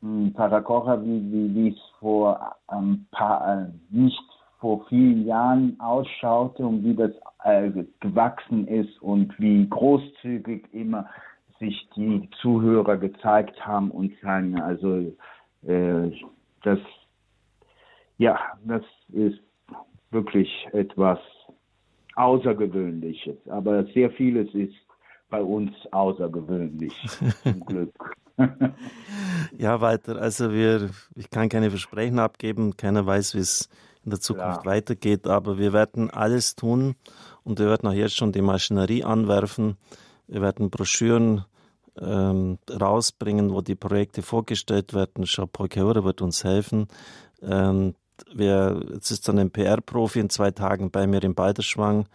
hm, Paracocha, wie, wie, wie es vor ein paar, äh, nicht vor vielen Jahren ausschaute und wie das äh, gewachsen ist und wie großzügig immer sich die Zuhörer gezeigt haben und sagen, also äh, das, ja, das ist wirklich etwas Außergewöhnliches. Aber sehr vieles ist bei uns außergewöhnlich, zum [LAUGHS] Glück. [LAUGHS] ja, weiter. Also wir, ich kann keine Versprechen abgeben. Keiner weiß, wie es in der Zukunft Klar. weitergeht. Aber wir werden alles tun und wir werden auch jetzt schon die Maschinerie anwerfen. Wir werden Broschüren ähm, rausbringen, wo die Projekte vorgestellt werden. Jean-Paul wird uns helfen. Ähm, wir, jetzt ist dann ein PR-Profi in zwei Tagen bei mir in Balderschwang.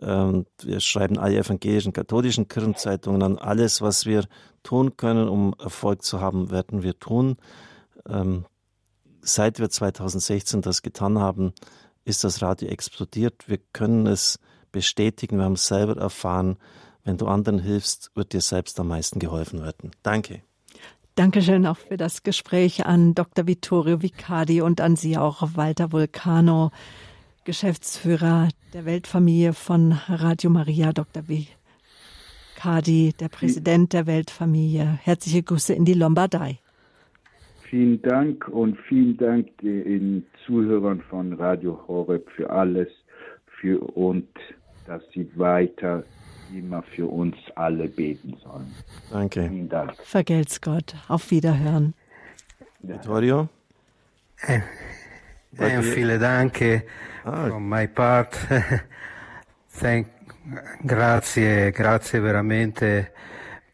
Ähm, wir schreiben alle evangelischen, katholischen Kirchenzeitungen an. Alles, was wir tun können, um Erfolg zu haben, werden wir tun. Ähm, seit wir 2016 das getan haben, ist das Radio explodiert. Wir können es bestätigen. Wir haben es selber erfahren. Wenn du anderen hilfst, wird dir selbst am meisten geholfen werden. Danke. Dankeschön auch für das Gespräch an Dr. Vittorio Vicardi und an Sie auch, Walter Vulcano, Geschäftsführer der Weltfamilie von Radio Maria, Dr. Vicardi, der Präsident der Weltfamilie. Herzliche Grüße in die Lombardei. Vielen Dank und vielen Dank den Zuhörern von Radio Horeb für alles für und dass sie weiter immer für uns alle beten sollen. Danke. Vielen Dank. Vergelt's Gott. Auf Wiederhören. Vittorio? Eh, eh, vielen Dank ah. on my part. [LAUGHS] Thank, grazie, grazie veramente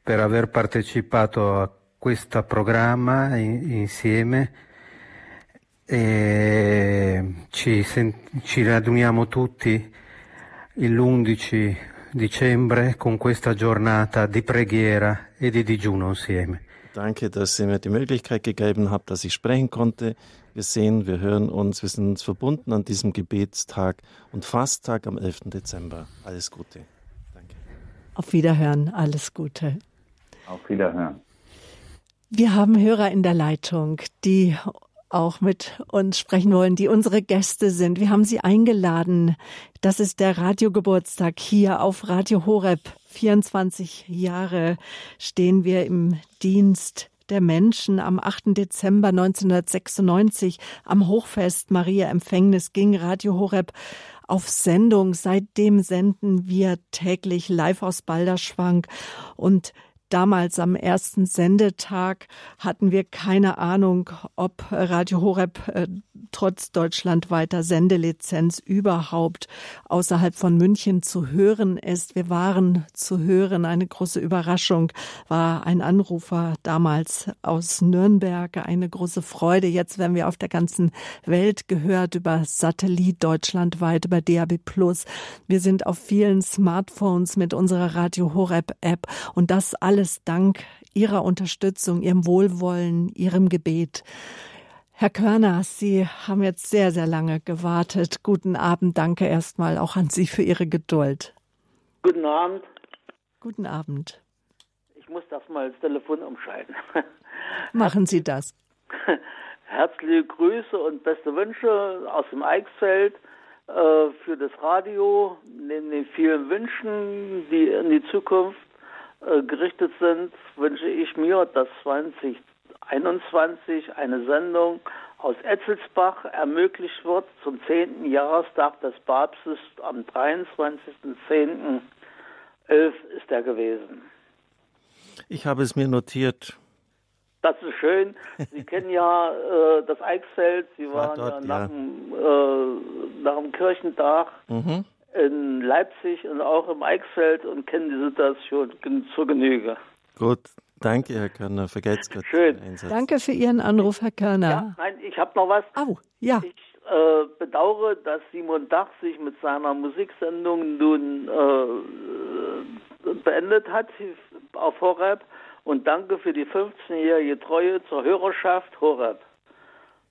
per aver partecipato a questo programma in, insieme. E ci, ci raduniamo tutti l'11 dicembre con questa giornata di preghiera e di digiuno insieme. Danke, dass ihr mir die Möglichkeit gegeben habt, dass ich sprechen konnte. Wir sehen, wir hören uns, wir sind uns verbunden an diesem Gebetstag und Fasttag am 11. Dezember. Alles Gute. Danke. Auf Wiederhören, alles Gute. Auf Wiederhören. Wir haben Hörer in der Leitung, die auch mit uns sprechen wollen, die unsere Gäste sind. Wir haben sie eingeladen. Das ist der Radiogeburtstag hier auf Radio Horeb. 24 Jahre stehen wir im Dienst der Menschen. Am 8. Dezember 1996 am Hochfest Maria Empfängnis ging Radio Horeb auf Sendung. Seitdem senden wir täglich live aus Balderschwang und Damals am ersten Sendetag hatten wir keine Ahnung, ob Radio Horeb äh, trotz deutschlandweiter Sendelizenz überhaupt außerhalb von München zu hören ist. Wir waren zu hören. Eine große Überraschung war ein Anrufer damals aus Nürnberg. Eine große Freude. Jetzt werden wir auf der ganzen Welt gehört über Satellit deutschlandweit, über DAB Plus. Wir sind auf vielen Smartphones mit unserer Radio Horeb App und das alles dank Ihrer Unterstützung, Ihrem Wohlwollen, Ihrem Gebet. Herr Körner, Sie haben jetzt sehr, sehr lange gewartet. Guten Abend. Danke erstmal auch an Sie für Ihre Geduld. Guten Abend. Guten Abend. Ich muss das mal das Telefon umschalten. [LAUGHS] Machen Sie das. [LAUGHS] Herzliche Grüße und beste Wünsche aus dem Eichsfeld äh, für das Radio, neben den vielen Wünschen, die in die Zukunft äh, gerichtet sind, wünsche ich mir, dass 2021 eine Sendung aus Etzelsbach ermöglicht wird zum 10. Jahrestag des Papstes am 23.10.11 ist er gewesen. Ich habe es mir notiert. Das ist schön. Sie [LAUGHS] kennen ja äh, das Eichsfeld. Sie waren dort, ja, nach, ja. Dem, äh, nach dem Kirchentag mhm in Leipzig und auch im Eichsfeld und kennen die Situation zur Genüge. Gut, danke, Herr Körner. Vergelt's Gott. Schön. Danke für Ihren Anruf, Herr Körner. Ja, nein, ich habe noch was. Au, ja. Ich äh, bedauere, dass Simon Dach sich mit seiner Musiksendung nun äh, beendet hat auf Horeb und danke für die 15-jährige Treue zur Hörerschaft Horeb.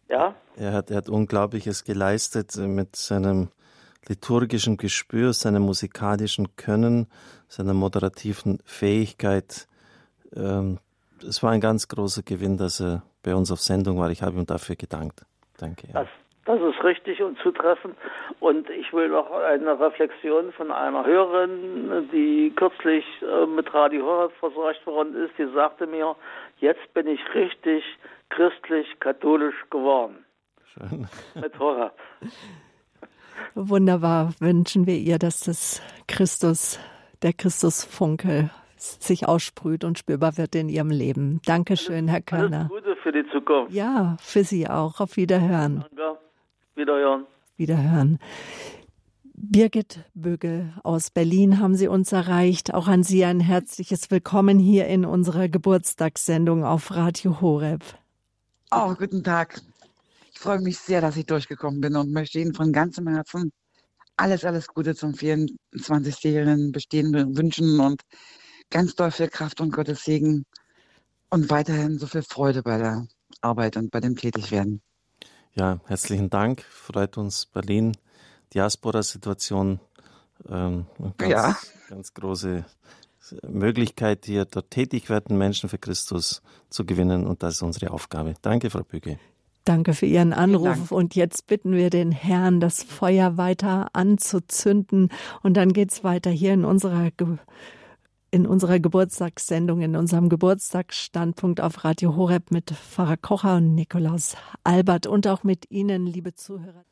Ja? Er hat, er hat Unglaubliches geleistet mit seinem liturgischen Gespür, seinem musikalischen Können, seiner moderativen Fähigkeit. Ähm, es war ein ganz großer Gewinn, dass er bei uns auf Sendung war. Ich habe ihm dafür gedankt. Danke. Ja. Das, das ist richtig und zutreffend. Und ich will noch eine Reflexion von einer Hörerin, die kürzlich äh, mit Radio Horror versorgt worden ist, die sagte mir, jetzt bin ich richtig christlich-katholisch geworden. Schön. Mit Horror. [LAUGHS] Wunderbar wünschen wir ihr, dass das Christus, der Christusfunkel sich aussprüht und spürbar wird in ihrem Leben. Dankeschön, Herr Körner. Alles Gute für die Zukunft. Ja, für Sie auch. Auf Wiederhören. Danke. Wiederhören. Wiederhören. Birgit Bögel aus Berlin haben Sie uns erreicht. Auch an Sie ein herzliches Willkommen hier in unserer Geburtstagssendung auf Radio Horeb. Oh, guten Tag freue mich sehr, dass ich durchgekommen bin und möchte Ihnen von ganzem Herzen alles, alles Gute zum 24-jährigen Bestehen wünschen und ganz doll viel Kraft und Gottes Segen und weiterhin so viel Freude bei der Arbeit und bei dem Tätigwerden. Ja, herzlichen Dank. Freut uns Berlin. Diaspora-Situation. Ähm, ganz, ja. ganz große Möglichkeit, hier dort tätig werden, Menschen für Christus zu gewinnen. Und das ist unsere Aufgabe. Danke, Frau Büge. Danke für Ihren Anruf. Und jetzt bitten wir den Herrn, das Feuer weiter anzuzünden. Und dann geht's weiter hier in unserer Ge in unserer Geburtstagssendung, in unserem Geburtstagsstandpunkt auf Radio Horeb mit Pfarrer Kocher und Nikolaus Albert und auch mit Ihnen, liebe Zuhörer.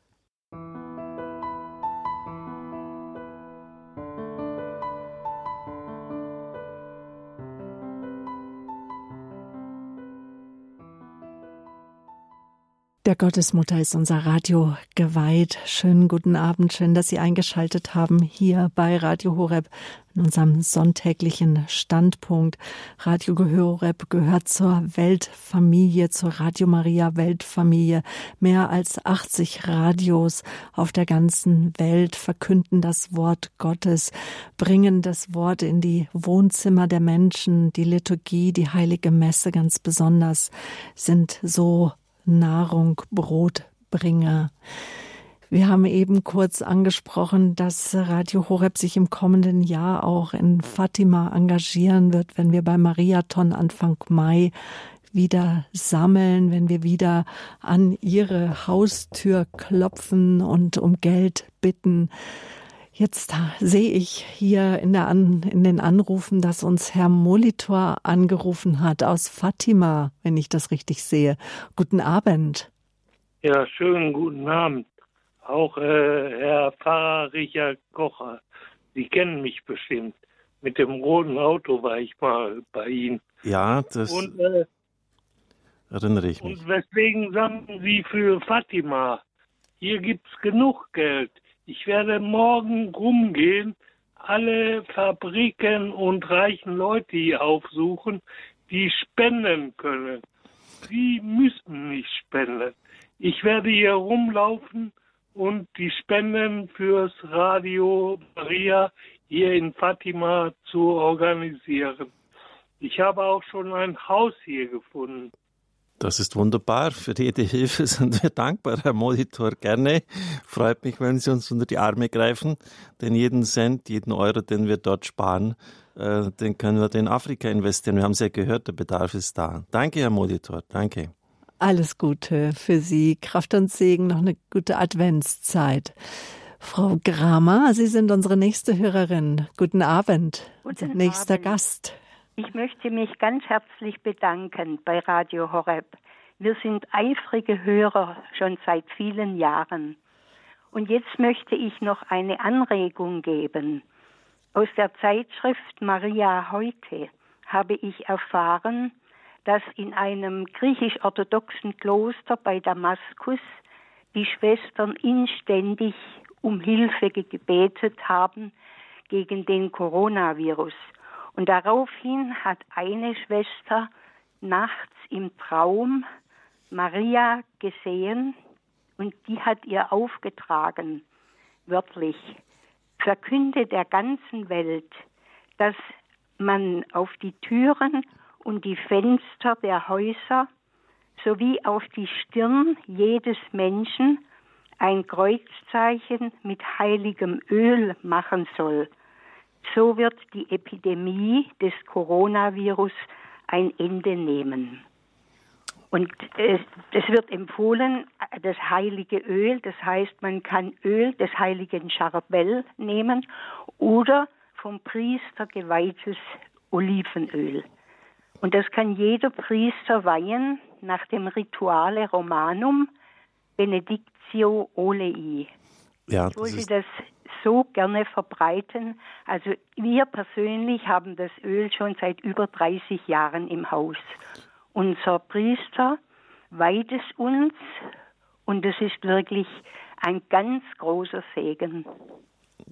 Der Gottesmutter ist unser Radio geweiht. Schönen guten Abend, schön, dass Sie eingeschaltet haben hier bei Radio Horeb in unserem sonntäglichen Standpunkt. Radio Horeb gehört zur Weltfamilie, zur Radio Maria Weltfamilie. Mehr als 80 Radios auf der ganzen Welt verkünden das Wort Gottes, bringen das Wort in die Wohnzimmer der Menschen. Die Liturgie, die heilige Messe ganz besonders sind so Nahrung, Brotbringer. Wir haben eben kurz angesprochen, dass Radio Horeb sich im kommenden Jahr auch in Fatima engagieren wird, wenn wir beim Mariathon Anfang Mai wieder sammeln, wenn wir wieder an ihre Haustür klopfen und um Geld bitten. Jetzt sehe ich hier in, der An in den Anrufen, dass uns Herr Molitor angerufen hat aus Fatima, wenn ich das richtig sehe. Guten Abend. Ja, schönen guten Abend. Auch äh, Herr Pfarrer Richard Kocher. Sie kennen mich bestimmt. Mit dem roten Auto war ich mal bei Ihnen. Ja, das Und, äh, erinnere ich mich. und weswegen sammeln Sie für Fatima? Hier gibt's genug Geld. Ich werde morgen rumgehen, alle Fabriken und reichen Leute hier aufsuchen, die spenden können. Sie müssen nicht spenden. Ich werde hier rumlaufen und die Spenden fürs Radio Maria hier in Fatima zu organisieren. Ich habe auch schon ein Haus hier gefunden. Das ist wunderbar. Für jede Hilfe [LAUGHS] sind wir dankbar, Herr Monitor. Gerne. Freut mich, wenn Sie uns unter die Arme greifen. Denn jeden Cent, jeden Euro, den wir dort sparen, äh, den können wir in Afrika investieren. Wir haben es ja gehört, der Bedarf ist da. Danke, Herr Monitor. Danke. Alles Gute für Sie. Kraft und Segen, noch eine gute Adventszeit. Frau Gramer, Sie sind unsere nächste Hörerin. Guten Abend. Guten Unser nächster Abend. Gast. Ich möchte mich ganz herzlich bedanken bei Radio Horeb. Wir sind eifrige Hörer schon seit vielen Jahren. Und jetzt möchte ich noch eine Anregung geben. Aus der Zeitschrift Maria heute habe ich erfahren, dass in einem griechisch-orthodoxen Kloster bei Damaskus die Schwestern inständig um Hilfe gebetet haben gegen den Coronavirus. Und daraufhin hat eine Schwester nachts im Traum Maria gesehen und die hat ihr aufgetragen, wörtlich, verkünde der ganzen Welt, dass man auf die Türen und die Fenster der Häuser sowie auf die Stirn jedes Menschen ein Kreuzzeichen mit heiligem Öl machen soll. So wird die Epidemie des Coronavirus ein Ende nehmen. Und äh, es wird empfohlen, das heilige Öl, das heißt, man kann Öl des heiligen Charbel nehmen oder vom Priester geweihtes Olivenöl. Und das kann jeder Priester weihen nach dem Rituale Romanum Benedictio Olei. Ja, Ich das wollte ist, das so gerne verbreiten. Also wir persönlich haben das Öl schon seit über 30 Jahren im Haus. Unser Priester weiht es uns und es ist wirklich ein ganz großer Segen.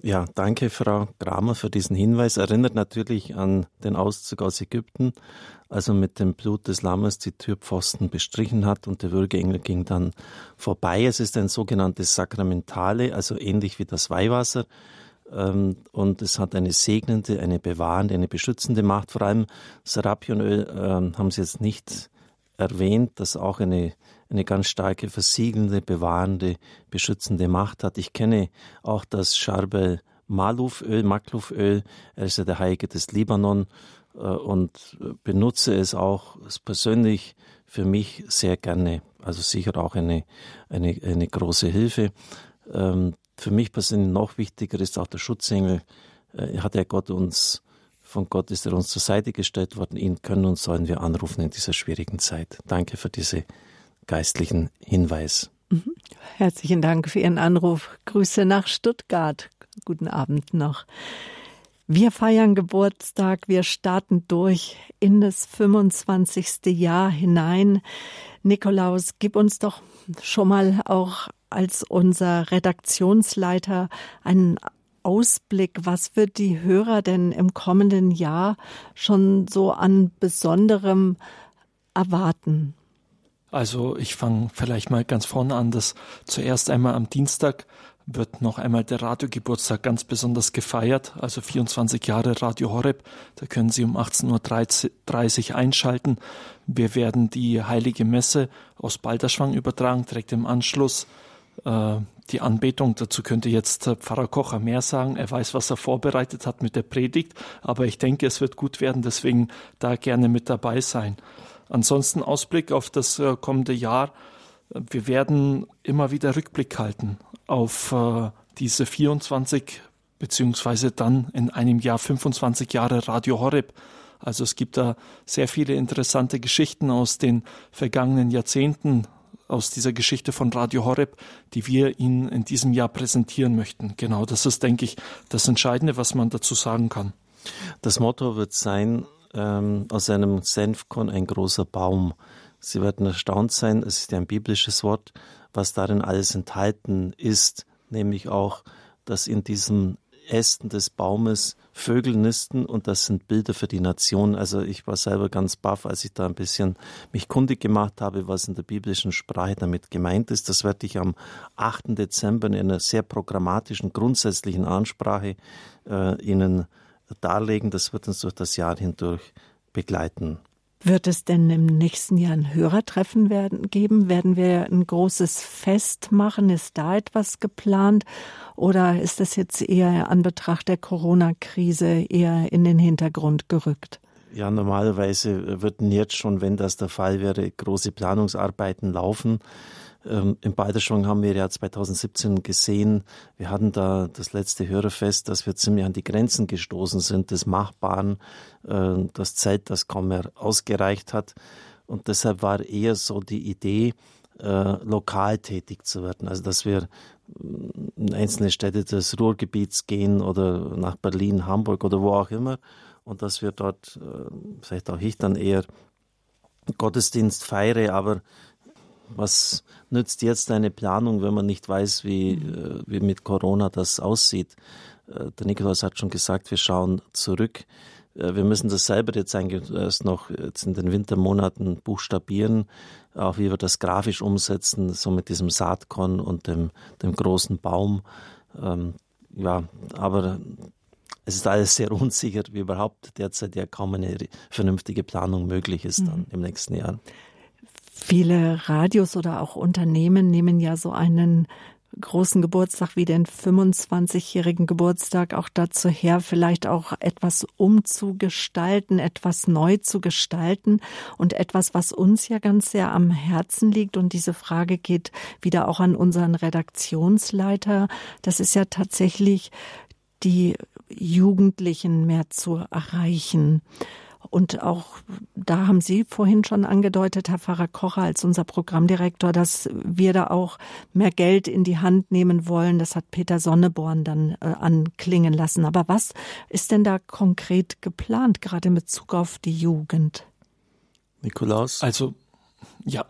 Ja, danke, Frau Kramer, für diesen Hinweis. Erinnert natürlich an den Auszug aus Ägypten, also mit dem Blut des Lammes die Türpfosten bestrichen hat und der Würgeengel ging dann vorbei. Es ist ein sogenanntes Sakramentale, also ähnlich wie das Weihwasser. Ähm, Und es hat eine segnende, eine bewahrende, eine beschützende Macht. Vor allem Serapionöl ähm, haben Sie jetzt nicht erwähnt, das auch eine, eine ganz starke versiegelnde, bewahrende, beschützende Macht hat. Ich kenne auch das Charbel Maluföl, Makluföl. Er ist ja der Heilige des Libanon äh, und benutze es auch persönlich für mich sehr gerne. Also sicher auch eine, eine, eine große Hilfe. Ähm, für mich persönlich noch wichtiger ist auch der Schutzengel. Äh, hat ja Gott uns, von Gott ist er uns zur Seite gestellt worden. Ihn können und sollen wir anrufen in dieser schwierigen Zeit. Danke für diese geistlichen Hinweis. Herzlichen Dank für Ihren Anruf. Grüße nach Stuttgart. Guten Abend noch. Wir feiern Geburtstag, wir starten durch in das 25. Jahr hinein. Nikolaus, gib uns doch schon mal auch als unser Redaktionsleiter einen Ausblick. Was wird die Hörer denn im kommenden Jahr schon so an Besonderem erwarten? Also ich fange vielleicht mal ganz vorne an, dass zuerst einmal am Dienstag wird noch einmal der Radiogeburtstag ganz besonders gefeiert, also 24 Jahre Radio Horeb. Da können Sie um 18.30 Uhr einschalten. Wir werden die Heilige Messe aus Balderschwang übertragen, direkt im Anschluss. Äh, die Anbetung, dazu könnte jetzt Pfarrer Kocher mehr sagen. Er weiß, was er vorbereitet hat mit der Predigt, aber ich denke, es wird gut werden, deswegen da gerne mit dabei sein. Ansonsten Ausblick auf das äh, kommende Jahr. Wir werden immer wieder Rückblick halten auf äh, diese 24 beziehungsweise dann in einem Jahr 25 Jahre Radio Horeb. Also es gibt da sehr viele interessante Geschichten aus den vergangenen Jahrzehnten, aus dieser Geschichte von Radio Horeb, die wir Ihnen in diesem Jahr präsentieren möchten. Genau, das ist, denke ich, das Entscheidende, was man dazu sagen kann. Das Motto wird sein, ähm, aus einem Senfkorn ein großer Baum. Sie werden erstaunt sein, es ist ja ein biblisches Wort, was darin alles enthalten ist, nämlich auch, dass in diesem Ästen des Baumes Vögel nisten und das sind Bilder für die Nation. Also ich war selber ganz baff, als ich da ein bisschen mich kundig gemacht habe, was in der biblischen Sprache damit gemeint ist. Das werde ich am 8. Dezember in einer sehr programmatischen, grundsätzlichen Ansprache äh, Ihnen darlegen. Das wird uns durch das Jahr hindurch begleiten. Wird es denn im nächsten Jahr ein Hörertreffen werden, geben? Werden wir ein großes Fest machen? Ist da etwas geplant? Oder ist das jetzt eher an Betracht der Corona-Krise eher in den Hintergrund gerückt? Ja, normalerweise würden jetzt schon, wenn das der Fall wäre, große Planungsarbeiten laufen. Ähm, Im Balderschwang haben wir ja 2017 gesehen, wir hatten da das letzte Hörerfest, dass wir ziemlich an die Grenzen gestoßen sind des Machbaren, äh, das Zelt, das kaum mehr ausgereicht hat. Und deshalb war eher so die Idee, äh, lokal tätig zu werden. Also dass wir in einzelne Städte des Ruhrgebiets gehen oder nach Berlin, Hamburg oder wo auch immer und dass wir dort, äh, vielleicht auch ich dann eher Gottesdienst feiere, aber was nützt jetzt eine Planung, wenn man nicht weiß, wie, äh, wie mit Corona das aussieht? Äh, der Nikolaus hat schon gesagt, wir schauen zurück. Äh, wir müssen das selber jetzt eigentlich erst noch jetzt in den Wintermonaten buchstabieren, auch wie wir das grafisch umsetzen, so mit diesem Saatkorn und dem, dem großen Baum. Ähm, ja, aber es ist alles sehr unsicher, wie überhaupt derzeit ja kaum eine vernünftige Planung möglich ist dann mhm. im nächsten Jahr. Viele Radios oder auch Unternehmen nehmen ja so einen großen Geburtstag wie den 25-jährigen Geburtstag auch dazu her, vielleicht auch etwas umzugestalten, etwas neu zu gestalten und etwas, was uns ja ganz sehr am Herzen liegt. Und diese Frage geht wieder auch an unseren Redaktionsleiter. Das ist ja tatsächlich die Jugendlichen mehr zu erreichen. Und auch da haben Sie vorhin schon angedeutet, Herr Pfarrer Kocher, als unser Programmdirektor, dass wir da auch mehr Geld in die Hand nehmen wollen. Das hat Peter Sonneborn dann äh, anklingen lassen. Aber was ist denn da konkret geplant, gerade in Bezug auf die Jugend? Nikolaus? Also, ja,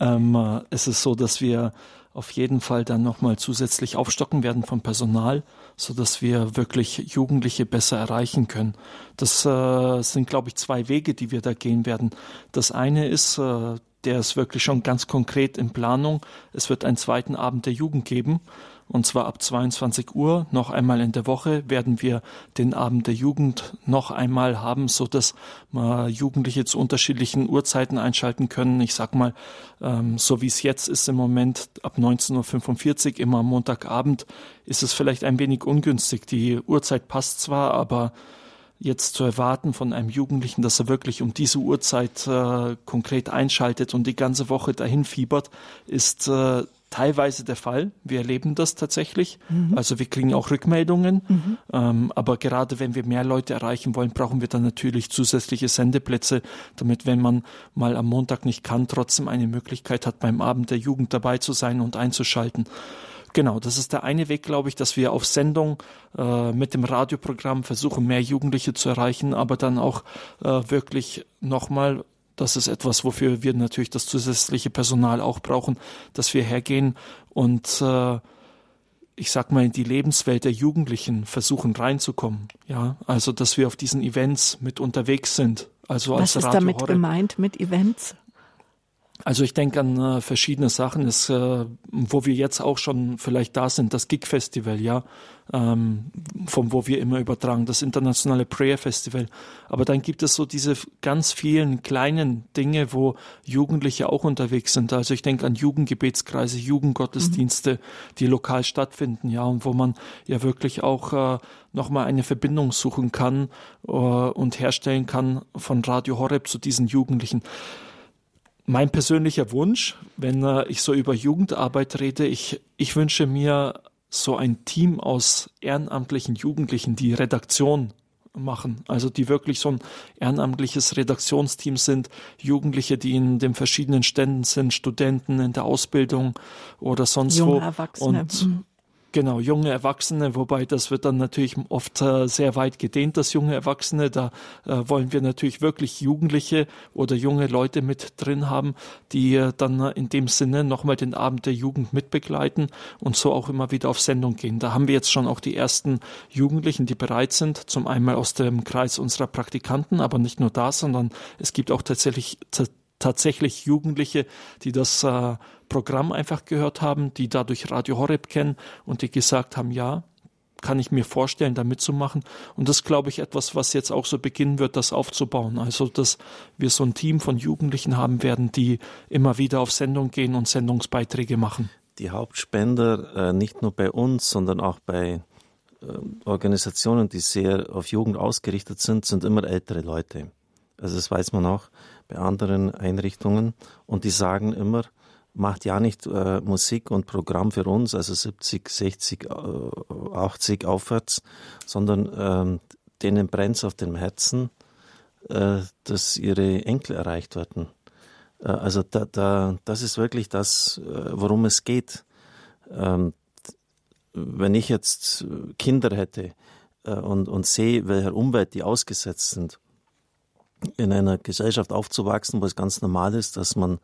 ähm, äh, es ist so, dass wir auf jeden Fall dann nochmal zusätzlich aufstocken werden vom Personal, so dass wir wirklich Jugendliche besser erreichen können. Das äh, sind, glaube ich, zwei Wege, die wir da gehen werden. Das eine ist, äh, der ist wirklich schon ganz konkret in Planung. Es wird einen zweiten Abend der Jugend geben und zwar ab 22 Uhr noch einmal in der Woche werden wir den Abend der Jugend noch einmal haben, so dass wir Jugendliche zu unterschiedlichen Uhrzeiten einschalten können. Ich sag mal, ähm, so wie es jetzt ist im Moment ab 19.45 Uhr immer am Montagabend ist es vielleicht ein wenig ungünstig. Die Uhrzeit passt zwar, aber jetzt zu erwarten von einem Jugendlichen, dass er wirklich um diese Uhrzeit äh, konkret einschaltet und die ganze Woche dahin fiebert, ist äh, teilweise der Fall. Wir erleben das tatsächlich. Mhm. Also wir kriegen auch Rückmeldungen. Mhm. Ähm, aber gerade wenn wir mehr Leute erreichen wollen, brauchen wir dann natürlich zusätzliche Sendeplätze, damit wenn man mal am Montag nicht kann, trotzdem eine Möglichkeit hat, beim Abend der Jugend dabei zu sein und einzuschalten. Genau, das ist der eine Weg, glaube ich, dass wir auf Sendung äh, mit dem Radioprogramm versuchen, mehr Jugendliche zu erreichen, aber dann auch äh, wirklich nochmal das ist etwas, wofür wir natürlich das zusätzliche Personal auch brauchen, dass wir hergehen und äh, ich sag mal in die Lebenswelt der Jugendlichen versuchen reinzukommen. Ja, also dass wir auf diesen Events mit unterwegs sind. Also Was als ist damit gemeint mit Events? Also ich denke an äh, verschiedene Sachen, ist, äh, wo wir jetzt auch schon vielleicht da sind, das Gig Festival, ja, ähm, von wo wir immer übertragen, das internationale Prayer Festival. Aber dann gibt es so diese ganz vielen kleinen Dinge, wo Jugendliche auch unterwegs sind. Also ich denke an Jugendgebetskreise, Jugendgottesdienste, mhm. die lokal stattfinden, ja, und wo man ja wirklich auch äh, nochmal eine Verbindung suchen kann äh, und herstellen kann von Radio Horeb zu diesen Jugendlichen. Mein persönlicher Wunsch, wenn äh, ich so über Jugendarbeit rede, ich, ich wünsche mir so ein Team aus ehrenamtlichen Jugendlichen, die Redaktion machen. Also die wirklich so ein ehrenamtliches Redaktionsteam sind, Jugendliche, die in den verschiedenen Ständen sind, Studenten in der Ausbildung oder sonst Junge wo. Erwachsene. Und mhm. Genau, junge Erwachsene, wobei das wird dann natürlich oft äh, sehr weit gedehnt, das junge Erwachsene. Da äh, wollen wir natürlich wirklich Jugendliche oder junge Leute mit drin haben, die äh, dann in dem Sinne nochmal den Abend der Jugend mitbegleiten und so auch immer wieder auf Sendung gehen. Da haben wir jetzt schon auch die ersten Jugendlichen, die bereit sind, zum einmal aus dem Kreis unserer Praktikanten, aber nicht nur da, sondern es gibt auch tatsächlich tatsächlich Jugendliche, die das äh, Programm einfach gehört haben, die dadurch Radio Horeb kennen und die gesagt haben, ja, kann ich mir vorstellen, da mitzumachen. Und das glaube ich etwas, was jetzt auch so beginnen wird, das aufzubauen. Also, dass wir so ein Team von Jugendlichen haben werden, die immer wieder auf Sendung gehen und Sendungsbeiträge machen. Die Hauptspender, äh, nicht nur bei uns, sondern auch bei äh, Organisationen, die sehr auf Jugend ausgerichtet sind, sind immer ältere Leute. Also das weiß man auch bei anderen Einrichtungen. Und die sagen immer, macht ja nicht äh, Musik und Programm für uns, also 70, 60, äh, 80 aufwärts, sondern ähm, denen brennt es auf dem Herzen, äh, dass ihre Enkel erreicht werden. Äh, also da, da, das ist wirklich das, äh, worum es geht. Ähm, wenn ich jetzt Kinder hätte äh, und, und sehe, welcher Umwelt die ausgesetzt sind, in einer Gesellschaft aufzuwachsen, wo es ganz normal ist, dass man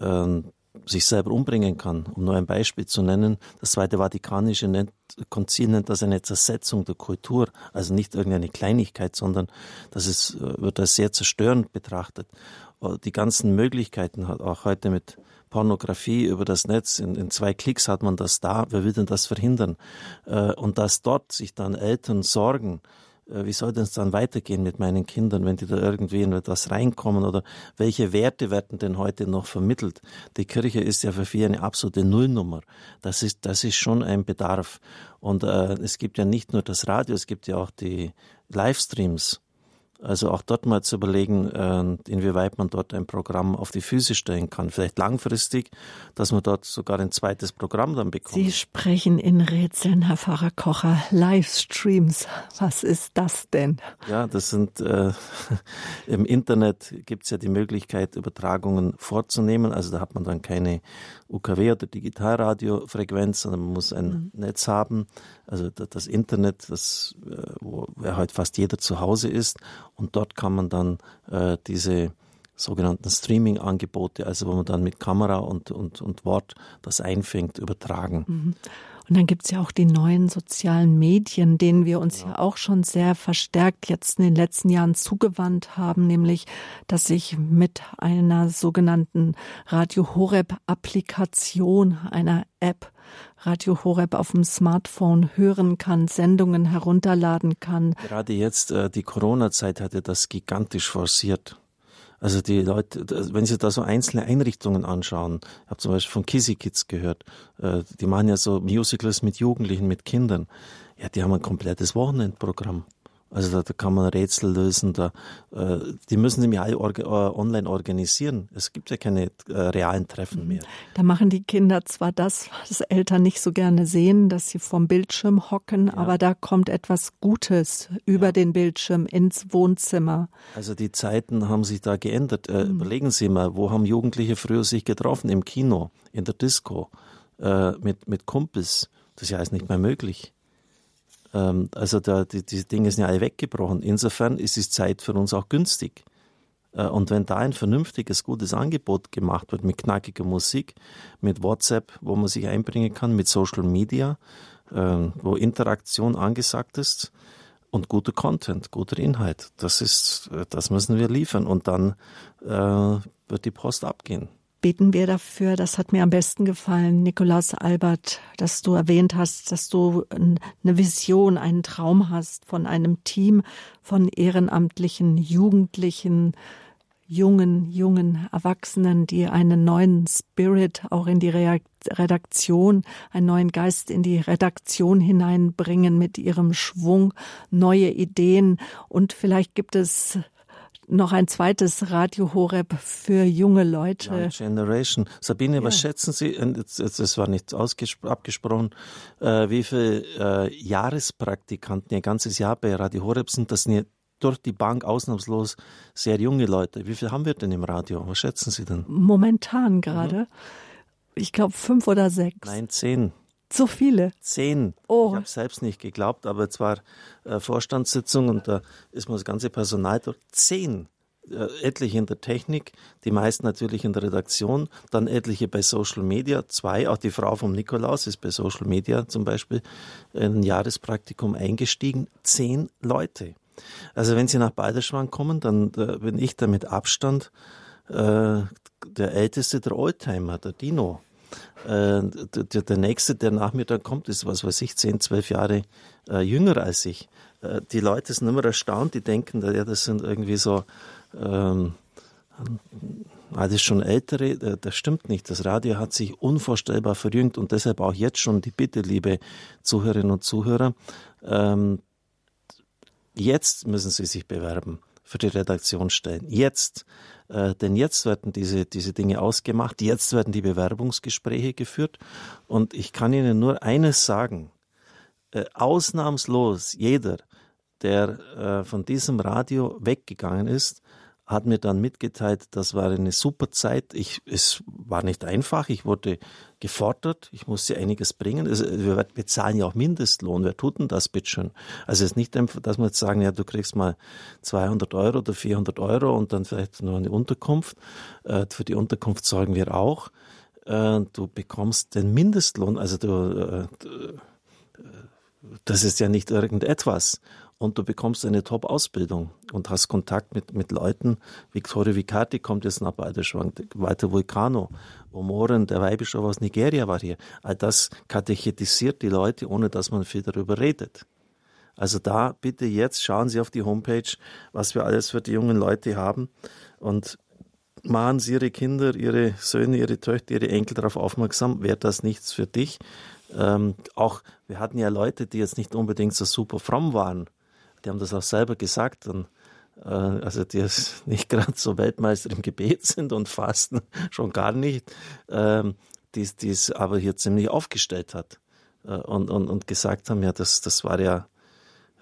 ähm, sich selber umbringen kann. Um nur ein Beispiel zu nennen, das Zweite Vatikanische Konzil nennt das eine Zersetzung der Kultur, also nicht irgendeine Kleinigkeit, sondern das ist, äh, wird als sehr zerstörend betrachtet. Äh, die ganzen Möglichkeiten, auch heute mit Pornografie über das Netz, in, in zwei Klicks hat man das da, wer will denn das verhindern? Äh, und dass dort sich dann Eltern sorgen, äh, wie soll das dann weitergehen mit meinen Kindern, wenn die da irgendwie in etwas reinkommen oder welche Werte werden denn heute noch vermittelt? Die Kirche ist ja für viele eine absolute Nullnummer. Das ist, das ist schon ein Bedarf. Und äh, es gibt ja nicht nur das Radio, es gibt ja auch die Livestreams. Also auch dort mal zu überlegen, äh, inwieweit man dort ein Programm auf die Füße stellen kann. Vielleicht langfristig, dass man dort sogar ein zweites Programm dann bekommt. Sie sprechen in Rätseln, Herr Pfarrer Kocher. Livestreams, was ist das denn? Ja, das sind äh, [LAUGHS] im Internet gibt es ja die Möglichkeit, Übertragungen vorzunehmen. Also da hat man dann keine UKW oder Digitalradiofrequenz, sondern man muss ein mhm. Netz haben. Also das Internet, das, äh, wo ja halt fast jeder zu Hause ist. Und dort kann man dann äh, diese sogenannten Streaming-Angebote, also wo man dann mit Kamera und, und, und Wort das einfängt, übertragen. Mhm. Und dann gibt's ja auch die neuen sozialen Medien, denen wir uns ja. ja auch schon sehr verstärkt jetzt in den letzten Jahren zugewandt haben, nämlich, dass ich mit einer sogenannten Radio Horeb Applikation, einer App, Radio Horeb auf dem Smartphone hören kann, Sendungen herunterladen kann. Gerade jetzt, äh, die Corona-Zeit hatte das gigantisch forciert. Also die Leute, wenn Sie da so einzelne Einrichtungen anschauen, ich habe zum Beispiel von Kissy Kids gehört, äh, die machen ja so Musicals mit Jugendlichen, mit Kindern. Ja, die haben ein komplettes Wochenendprogramm. Also da, da kann man Rätsel lösen, da, äh, die müssen nämlich alle orga, äh, online organisieren. Es gibt ja keine äh, realen Treffen mehr. Da machen die Kinder zwar das, was Eltern nicht so gerne sehen, dass sie vom Bildschirm hocken, ja. aber da kommt etwas Gutes über ja. den Bildschirm ins Wohnzimmer. Also die Zeiten haben sich da geändert. Äh, mhm. Überlegen Sie mal, wo haben Jugendliche früher sich getroffen? Im Kino, in der Disco, äh, mit, mit Kumpels. Das ist ja alles nicht mehr möglich. Ähm, also da, die, diese Dinge sind ja alle weggebrochen. Insofern ist es Zeit für uns auch günstig. Äh, und wenn da ein vernünftiges, gutes Angebot gemacht wird mit knackiger Musik, mit WhatsApp, wo man sich einbringen kann, mit Social Media, ähm, wo Interaktion angesagt ist und guter Content, guter Inhalt, das ist, äh, das müssen wir liefern und dann äh, wird die Post abgehen beten wir dafür. Das hat mir am besten gefallen, Nikolaus Albert, dass du erwähnt hast, dass du eine Vision, einen Traum hast von einem Team von ehrenamtlichen Jugendlichen, jungen, jungen Erwachsenen, die einen neuen Spirit auch in die Redaktion, einen neuen Geist in die Redaktion hineinbringen mit ihrem Schwung, neue Ideen. Und vielleicht gibt es noch ein zweites Radio Horeb für junge Leute. Young Generation. Sabine, ja. was schätzen Sie, das war nicht abgesprochen, äh, wie viele äh, Jahrespraktikanten ihr ganzes Jahr bei Radio Horeb sind? Das sind durch die Bank ausnahmslos sehr junge Leute. Wie viel haben wir denn im Radio? Was schätzen Sie denn? Momentan gerade. Mhm. Ich glaube fünf oder sechs. Nein, zehn. So viele? Zehn. Oh. Ich habe selbst nicht geglaubt, aber es war äh, Vorstandssitzung und da ist man das ganze Personal dort. Zehn. Äh, etliche in der Technik, die meisten natürlich in der Redaktion, dann etliche bei Social Media, zwei, auch die Frau vom Nikolaus ist bei Social Media zum Beispiel in ein Jahrespraktikum eingestiegen, zehn Leute. Also wenn Sie nach Balderschwang kommen, dann da bin ich da mit Abstand äh, der älteste der Oldtimer, der Dino. Äh, der, nächste, der nach mir dann kommt, ist, was weiß ich, zehn, zwölf Jahre äh, jünger als ich. Äh, die Leute sind immer erstaunt, die denken, ja, das sind irgendwie so, ähm, ah, das ist schon ältere, äh, das stimmt nicht. Das Radio hat sich unvorstellbar verjüngt und deshalb auch jetzt schon die Bitte, liebe Zuhörerinnen und Zuhörer, ähm, jetzt müssen Sie sich bewerben für die Redaktionsstellen. Jetzt. Äh, denn jetzt werden diese, diese Dinge ausgemacht, jetzt werden die Bewerbungsgespräche geführt. Und ich kann Ihnen nur eines sagen. Äh, ausnahmslos jeder, der äh, von diesem Radio weggegangen ist, hat mir dann mitgeteilt, das war eine super Zeit. Ich, es war nicht einfach. Ich wurde gefordert. Ich musste einiges bringen. Also wir bezahlen ja auch Mindestlohn. Wer tut denn das, bitteschön? Also es ist nicht einfach, dass wir jetzt sagen, ja, du kriegst mal 200 Euro oder 400 Euro und dann vielleicht nur eine Unterkunft. Äh, für die Unterkunft sorgen wir auch. Äh, du bekommst den Mindestlohn. Also du, äh, das ist ja nicht irgendetwas und du bekommst eine Top-Ausbildung und hast Kontakt mit, mit Leuten. Victoria Vicati kommt jetzt nach Balderschwang, Walter Vulcano, Omoren, der Weihbischof aus Nigeria war hier. All das katechetisiert die Leute, ohne dass man viel darüber redet. Also da bitte jetzt schauen Sie auf die Homepage, was wir alles für die jungen Leute haben und machen Sie Ihre Kinder, Ihre Söhne, Ihre Töchter, Ihre Enkel darauf aufmerksam, wäre das nichts für dich. Ähm, auch wir hatten ja Leute, die jetzt nicht unbedingt so super fromm waren, die haben das auch selber gesagt, und, äh, also die jetzt [LAUGHS] nicht gerade so Weltmeister im Gebet sind und fasten, [LAUGHS] schon gar nicht, ähm, die es aber hier ziemlich aufgestellt hat äh, und, und, und gesagt haben, ja, das, das war ja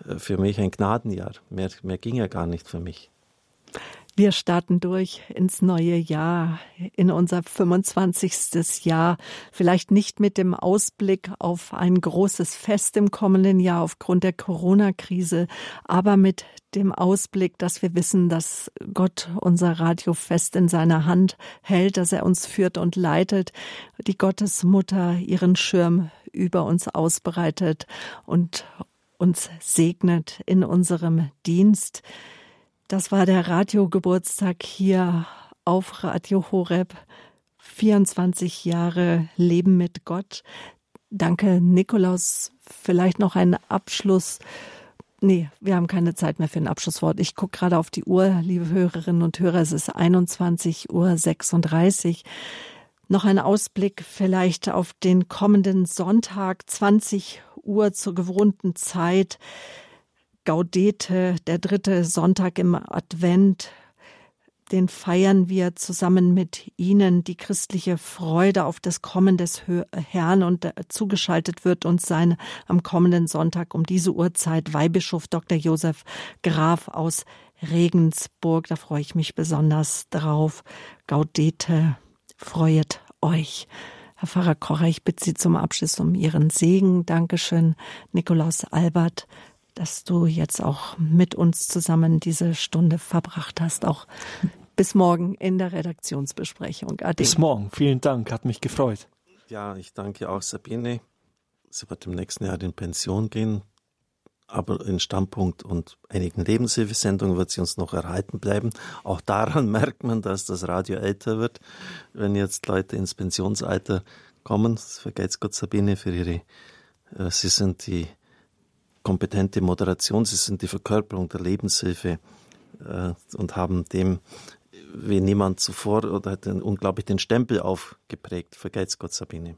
äh, für mich ein Gnadenjahr. Mehr, mehr ging ja gar nicht für mich. Wir starten durch ins neue Jahr, in unser 25. Jahr. Vielleicht nicht mit dem Ausblick auf ein großes Fest im kommenden Jahr aufgrund der Corona-Krise, aber mit dem Ausblick, dass wir wissen, dass Gott unser Radio fest in seiner Hand hält, dass er uns führt und leitet, die Gottesmutter ihren Schirm über uns ausbreitet und uns segnet in unserem Dienst. Das war der Radiogeburtstag hier auf Radio Horeb. 24 Jahre Leben mit Gott. Danke, Nikolaus. Vielleicht noch ein Abschluss. Nee, wir haben keine Zeit mehr für ein Abschlusswort. Ich gucke gerade auf die Uhr, liebe Hörerinnen und Hörer. Es ist 21.36 Uhr. Noch ein Ausblick vielleicht auf den kommenden Sonntag, 20 Uhr zur gewohnten Zeit. Gaudete, der dritte Sonntag im Advent, den feiern wir zusammen mit Ihnen, die christliche Freude auf das Kommen des Herrn und äh, zugeschaltet wird uns sein am kommenden Sonntag um diese Uhrzeit Weihbischof Dr. Josef Graf aus Regensburg. Da freue ich mich besonders drauf. Gaudete, freuet euch. Herr Pfarrer Kocher, ich bitte Sie zum Abschluss um Ihren Segen. Dankeschön, Nikolaus Albert dass du jetzt auch mit uns zusammen diese Stunde verbracht hast. Auch bis morgen in der Redaktionsbesprechung. Ade. Bis morgen. Vielen Dank. Hat mich gefreut. Ja, ich danke auch Sabine. Sie wird im nächsten Jahr in Pension gehen, aber in Standpunkt und einigen Lebenshilfesendungen wird sie uns noch erhalten bleiben. Auch daran [LAUGHS] merkt man, dass das Radio älter wird, wenn jetzt Leute ins Pensionsalter kommen. Das vergeht Gott Sabine für ihre, äh, sie sind die kompetente Moderation. Sie sind die Verkörperung der Lebenshilfe äh, und haben dem wie niemand zuvor oder hat den, unglaublich den Stempel aufgeprägt. Vergeht's Gott, Sabine.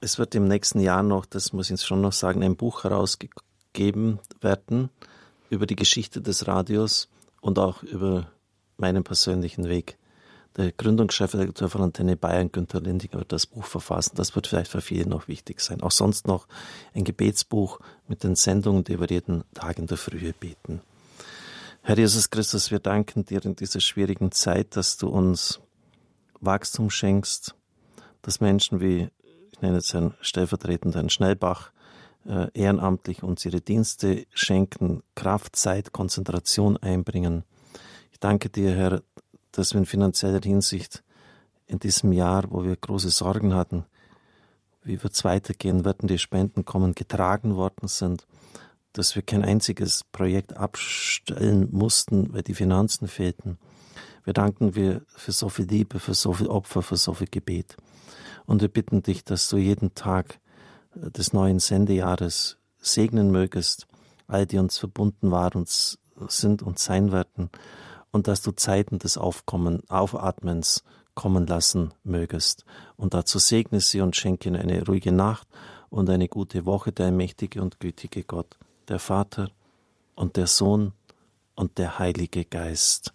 Es wird im nächsten Jahr noch, das muss ich schon noch sagen, ein Buch herausgegeben werden über die Geschichte des Radios und auch über meinen persönlichen Weg der Gründungschefredakteur von Antenne Bayern, Günther Lindinger, wird das Buch verfassen. Das wird vielleicht für viele noch wichtig sein. Auch sonst noch ein Gebetsbuch mit den Sendungen, die wir jeden Tag in der Frühe beten. Herr Jesus Christus, wir danken dir in dieser schwierigen Zeit, dass du uns Wachstum schenkst, dass Menschen wie ich nenne jetzt Herrn stellvertretend Herrn Schnellbach, äh, ehrenamtlich uns ihre Dienste schenken, Kraft, Zeit, Konzentration einbringen. Ich danke dir, Herr, dass wir in finanzieller Hinsicht in diesem Jahr, wo wir große Sorgen hatten, wie wird es weitergehen, werden die Spenden kommen, getragen worden sind, dass wir kein einziges Projekt abstellen mussten, weil die Finanzen fehlten. Wir danken dir für so viel Liebe, für so viel Opfer, für so viel Gebet. Und wir bitten dich, dass du jeden Tag äh, des neuen Sendejahres segnen mögest, all die uns verbunden waren und sind und sein werden, und dass du Zeiten des Aufkommen, Aufatmens kommen lassen mögest. Und dazu segne sie und schenke ihnen eine ruhige Nacht und eine gute Woche, der mächtige und gütige Gott, der Vater und der Sohn und der Heilige Geist.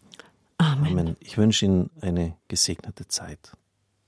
Amen. Amen. Ich wünsche Ihnen eine gesegnete Zeit.